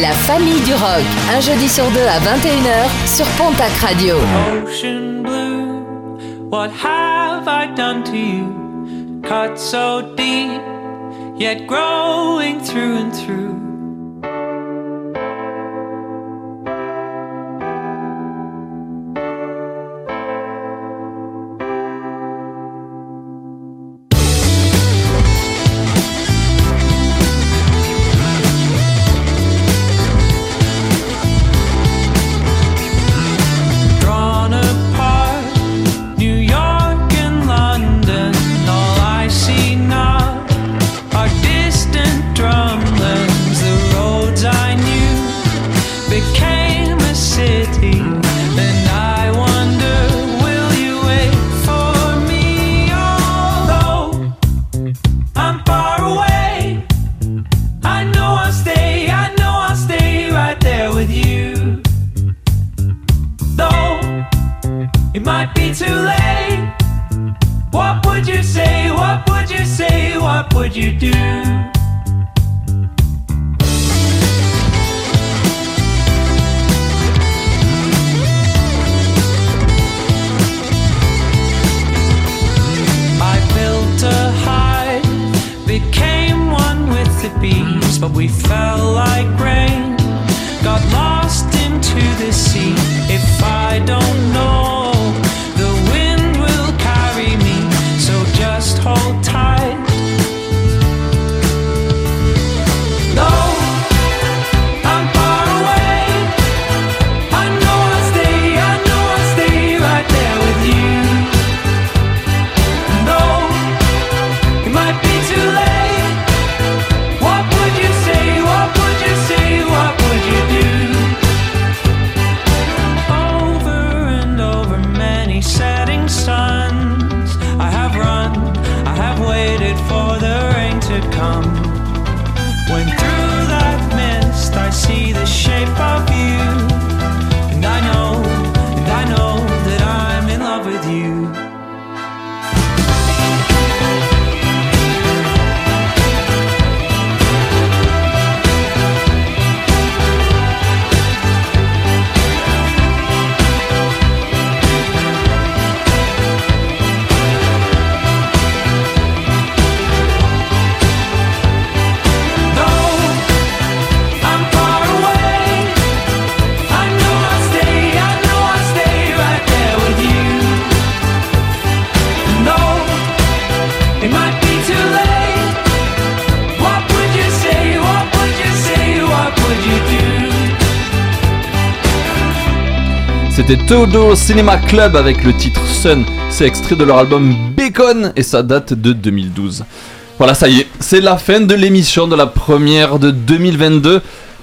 La famille du rock, un jeudi sur deux à 21h sur Pontac Radio. Todo Cinema Club avec le titre Sun. C'est extrait de leur album Bacon et ça date de 2012. Voilà, ça y est, c'est la fin de l'émission de la première de 2022.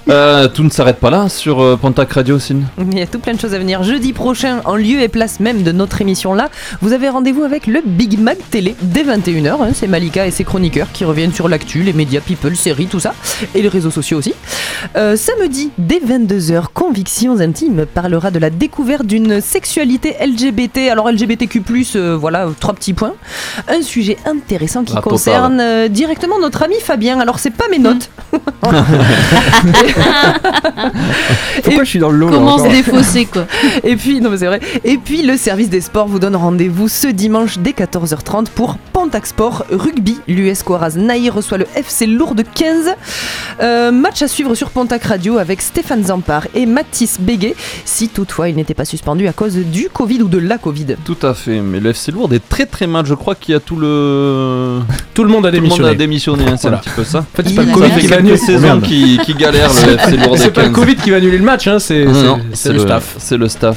Euh, tout ne s'arrête pas là sur euh, Radio, Cine. Il y a tout plein de choses à venir. Jeudi prochain, en lieu et place même de notre émission là, vous avez rendez-vous avec le Big Mac Télé dès 21h. Hein. C'est Malika et ses chroniqueurs qui reviennent sur l'actu, les médias, people, séries, tout ça. Et les réseaux sociaux aussi. Euh, samedi, dès 22h, Convictions Intimes parlera de la découverte d'une sexualité LGBT. Alors LGBTQ+, euh, voilà, trois petits points. Un sujet intéressant qui Ah, concerne euh, directement notre ami Fabien. Alors c'est pas mes notes. Pourquoi je suis dans le lot Comment se défausser quoi Et puis, non mais c'est vrai. Et puis le service des sports vous donne rendez-vous ce dimanche dès 14h30 pour Pontac Sport Rugby. L'US Coraz Naï reçoit le FC Lourdes 15. Euh, match à suivre sur Pontac Radio avec Stéphane Zampar et Mathis Béguet, si toutefois il n'était pas suspendu à cause du Covid ou de la Covid. Tout à fait, mais le FC Lourdes est très très mal. Je crois qu'il y a tout le. Tout le monde a Tout le monde démissionné. a démissionné, hein, c'est Voilà. un petit peu ça. En fait, c'est pas le Covid qui va annuler. qui, qui galère le FC Lourdes C'est pas le 15. Covid qui va annuler le match, hein, le staff. C'est le staff.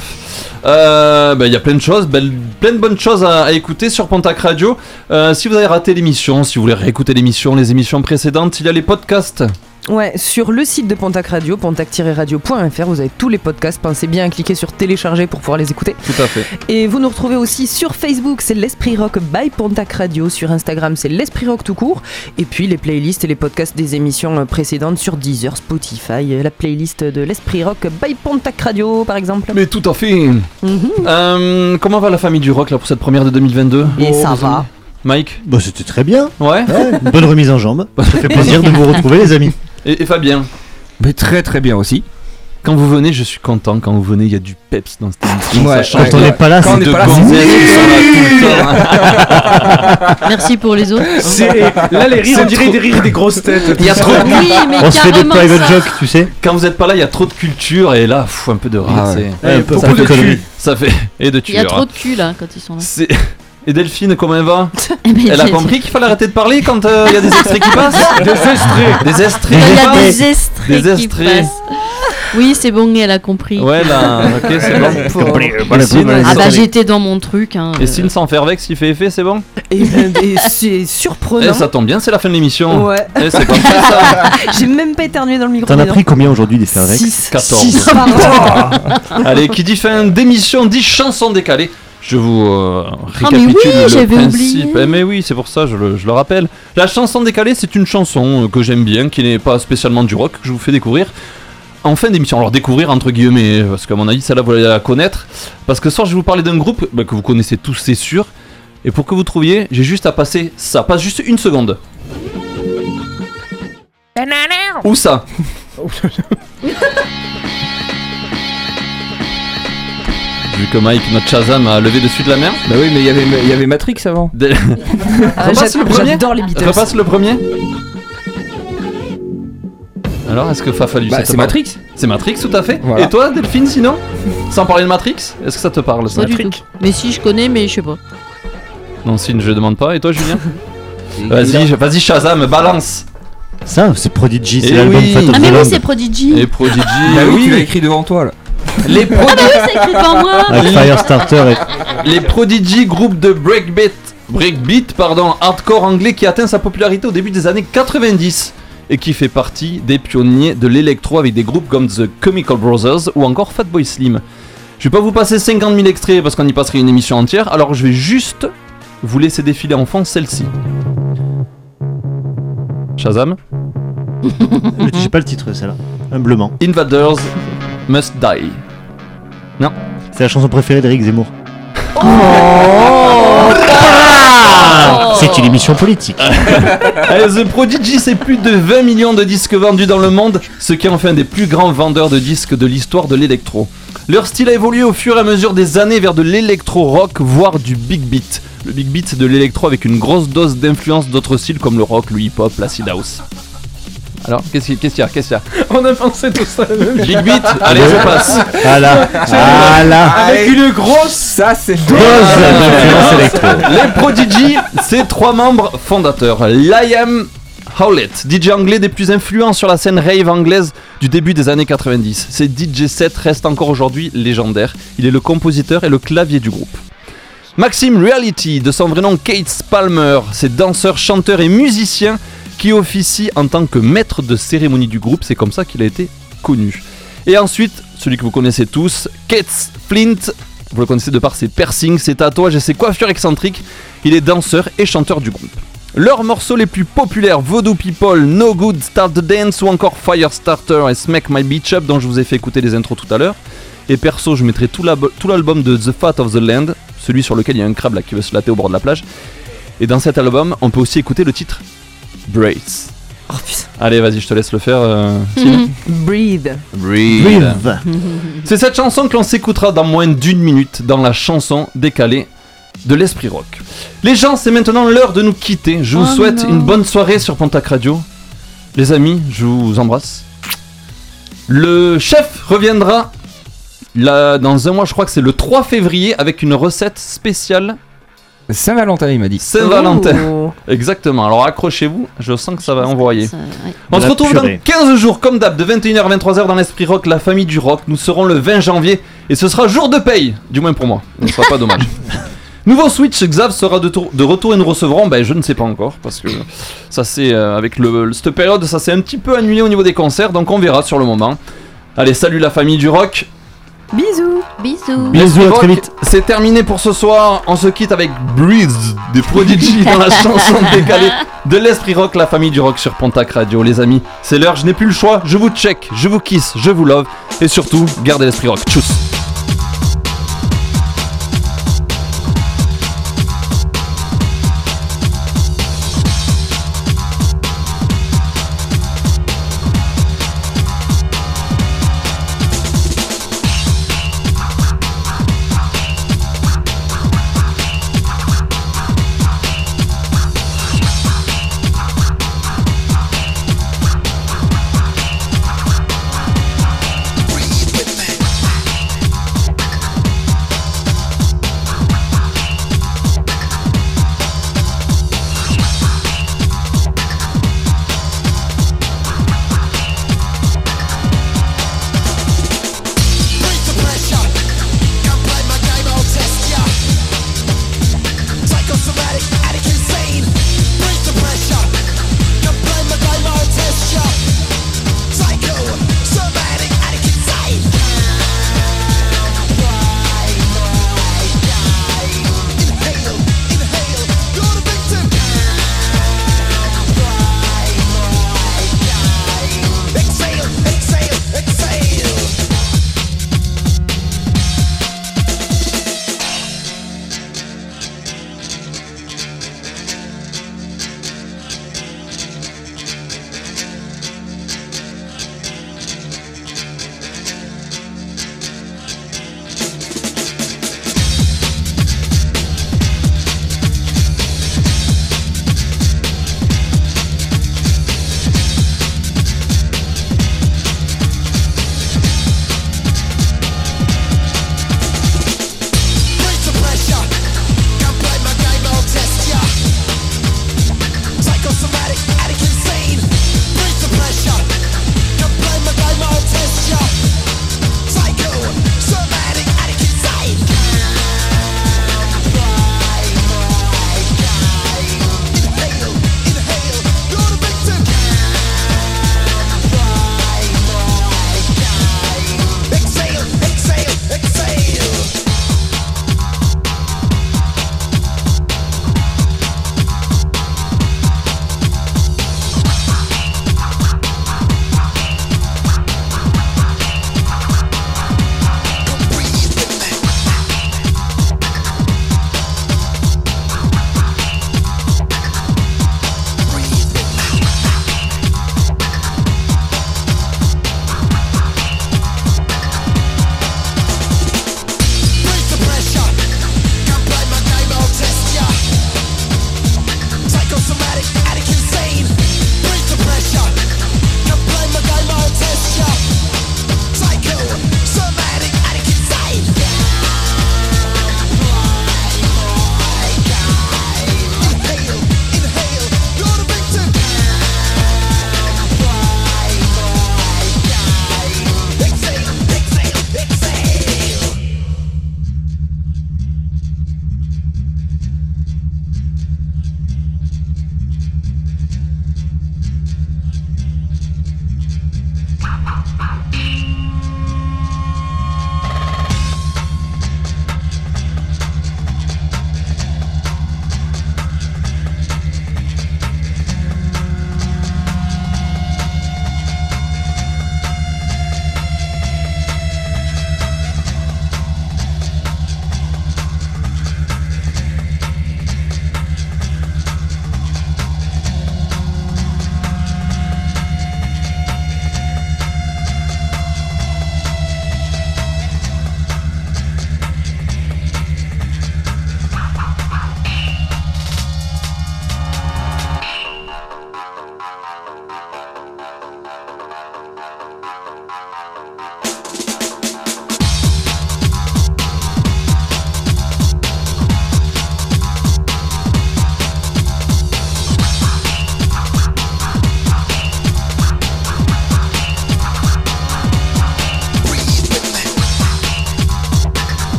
Euh, bah, Il y a plein de choses, plein de bonnes choses à, à écouter sur Pontac Radio. Euh, si vous avez raté l'émission, si vous voulez réécouter l'émission, les émissions précédentes, il y a les podcasts. Ouais, sur le site de Pontac Radio, pontac-radio.fr, vous avez tous les podcasts. Pensez bien à cliquer sur télécharger pour pouvoir les écouter. Tout à fait. Et vous nous retrouvez aussi sur Facebook, c'est l'Esprit Rock by Pontac Radio. Sur Instagram, c'est l'Esprit Rock tout court. Et puis les playlists et les podcasts des émissions précédentes sur Deezer, Spotify, la playlist de l'Esprit Rock by Pontac Radio par exemple. Mais tout à fait. Mhm. Euh, comment va la famille du rock là pour cette première de 2022 Et ça vous va. Mike? Bah, c'était très bien. Ouais. Ouais, bonne remise en jambe. Ça fait plaisir de vous retrouver, les amis. Et, et Fabien Mais très très bien aussi. Quand vous venez, je suis content. Quand vous venez, il y a du peps dans cette émission. Ouais, ça change. Quand on n'est pas là, c'est de le temps. Merci pour les autres. Là, les rires, on dirait des rires des grosses têtes. Il y a trop de Oui, mais On se fait des carrément private jokes, tu sais. Quand vous êtes pas là, il y a trop de culture et là, pff, un peu de rire. Ah ouais. c'est- Ouais, un peu- ça beaucoup fait de cul. Ça fait et de Il y a tueur. trop de cul là quand ils sont là. Et Delphine, comment elle va Eh ben, Elle a compris qu'il fallait arrêter de parler quand euh, il y a des extraits qui passent Des extraits. Des extraits Il y a des extraits Des qui extraits. passent. Oui, c'est bon, elle a compris. Ouais, là, ok, c'est bon. Et Cine, Ah bah j'étais dans mon truc. Hein. Et Cine sans faire vex, il fait effet, c'est bon Et, euh, et c'est Eh, surprenant. ça tombe bien, c'est la fin de l'émission. Ouais. Eh, c'est comme ça. J'ai même pas éternué dans le micro. T'en as pris combien aujourd'hui des Fairvex 6. 14. Allez, qui dit fin d'émission dit chanson décalée. Je vous euh, récapitule Ah, mais oui, le principe. Eh, mais oui, c'est pour ça, je le, je le rappelle. La chanson décalée, c'est une chanson euh, que j'aime bien, qui n'est pas spécialement du rock, que je vous fais découvrir en fin d'émission. Alors découvrir entre guillemets, parce qu'à mon avis, celle-là, vous allez la connaître. Parce que ce soir, je vais vous parler d'un groupe bah, que vous connaissez tous, c'est sûr. Et pour que vous trouviez, j'ai juste à passer ça. Passe juste une seconde. Où ça? Vu que Mike, notre Shazam, a levé dessus de la mer. Bah oui, mais il y avait- il y avait Matrix avant. Ah, Repasse le premier J'adore les Beatles. Repasse le premier. Alors, est-ce que Fafa lui Bah, ça te c'est parle Matrix. C'est Matrix, tout à fait. Voilà. Et toi, Delphine, sinon? Sans parler de Matrix Est-ce que ça te parle ça? Pas du tout. Mais si je connais, mais je sais pas. Non, Signe, je demande pas. Et toi, Julien? Vas-y, je- vas-y, Shazam, balance Ça, c'est Prodigy, c'est Eh l'album oui. Of Ah the mais oui, c'est Prodigy. Et Prodigy. Bah oui, tu l'as écrit devant toi là. Les, Ah bah Prodigy, oui, c'est écrit devant moi. Avec Firestarter et les Prodigy, groupe de breakbeat, breakbeat pardon, hardcore anglais qui atteint sa popularité au début des années 90 et qui fait partie des pionniers de l'électro avec des groupes comme The Chemical Brothers ou encore Fatboy Slim. Je vais pas vous passer 50 000 extraits parce qu'on y passerait une émission entière, alors je vais juste vous laisser défiler en fond celle-ci. Shazam? J'ai pas le titre, celle-là. Humblement. Invaders Must Die. Non. C'est la chanson préférée d'Eric Zemmour. Oh. C'est une émission politique. The Prodigy, c'est plus de 20 millions de disques vendus dans le monde, ce qui en fait un des plus grands vendeurs de disques de l'histoire de l'électro. Leur style a évolué au fur et à mesure des années vers de l'électro-rock, voire du big beat. Le big beat, c'est de l'électro avec une grosse dose d'influence d'autres styles comme le rock, le hip-hop, l'acid house. Alors, qu'est-ce qu'il y a Qu'est-ce qu'il y a On a pensé tout ça. Big beat Allez, je passe. Voilà. Voilà. Avec une grosse. Ça, c'est Dose d'influence électro. Les Prodigy, c'est trois membres fondateurs. Liam Howlett, DJ anglais des plus influents sur la scène rave anglaise du début des années 90. Ses DJ sets restent encore aujourd'hui légendaires. Il est le compositeur et le clavier du groupe. Maxime Reality, de son vrai nom Kate Palmer, c'est danseur, chanteur et musicien qui officie en tant que maître de cérémonie du groupe, c'est comme ça qu'il a été connu. Et ensuite, celui que vous connaissez tous, Kate Flint, vous le connaissez de par ses piercings, ses tatouages et ses coiffures excentriques, il est danseur et chanteur du groupe. Leurs morceaux les plus populaires, Voodoo People, No Good, Start the Dance ou encore Firestarter et Smack My Beach Up dont je vous ai fait écouter les intros tout à l'heure. Et perso, je mettrai tout l'alb- tout l'album de The Fat of the Land, celui sur lequel il y a un crabe qui veut se latter au bord de la plage. Et dans cet album, on peut aussi écouter le titre Brace. Allez, vas-y, je te laisse le faire. euh, Sylvain. Breathe. Breathe. C'est cette chanson que l'on s'écoutera dans moins d'une minute dans la chanson décalée de l'Esprit Rock. Les gens, c'est maintenant l'heure de nous quitter. Je vous Oh souhaite non. une bonne soirée sur Pontac Radio. Les amis, je vous embrasse. Le chef reviendra là, dans un mois, je crois que c'est le 3 février, avec une recette spéciale. Saint-Valentin, il m'a dit. Saint-Valentin. Oh. Exactement. Alors accrochez-vous, je sens que ça va envoyer. Ça- ouais. On se retrouve purée. dans 15 jours, comme d'hab, de 21h à 23h dans l'Esprit Rock, la famille du rock. Nous serons le 20 janvier et ce sera jour de paye, du moins pour moi. Ce ne sera pas dommage. Nouveau Switch, Xav sera de, tour- de retour et nous recevrons, ben je ne sais pas encore, parce que ça c'est euh, avec le, le- cette période, ça s'est un petit peu annulé au niveau des concerts, donc on verra sur le moment. Allez, salut la famille du rock. Bisous. Bisous. Bisous, à très vite. C'est terminé pour ce soir. On se quitte avec Breathe des Prodigy dans la chanson décalée de l'Esprit Rock, la famille du rock sur Pontac Radio. Les amis, c'est l'heure, je n'ai plus le choix. Je vous check, je vous kiss, je vous love. Et surtout, gardez l'Esprit Rock. Tchuss.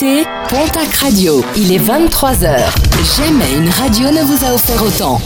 Écoutez Pontac Radio. Il est 23h. Jamais une radio ne vous a offert autant.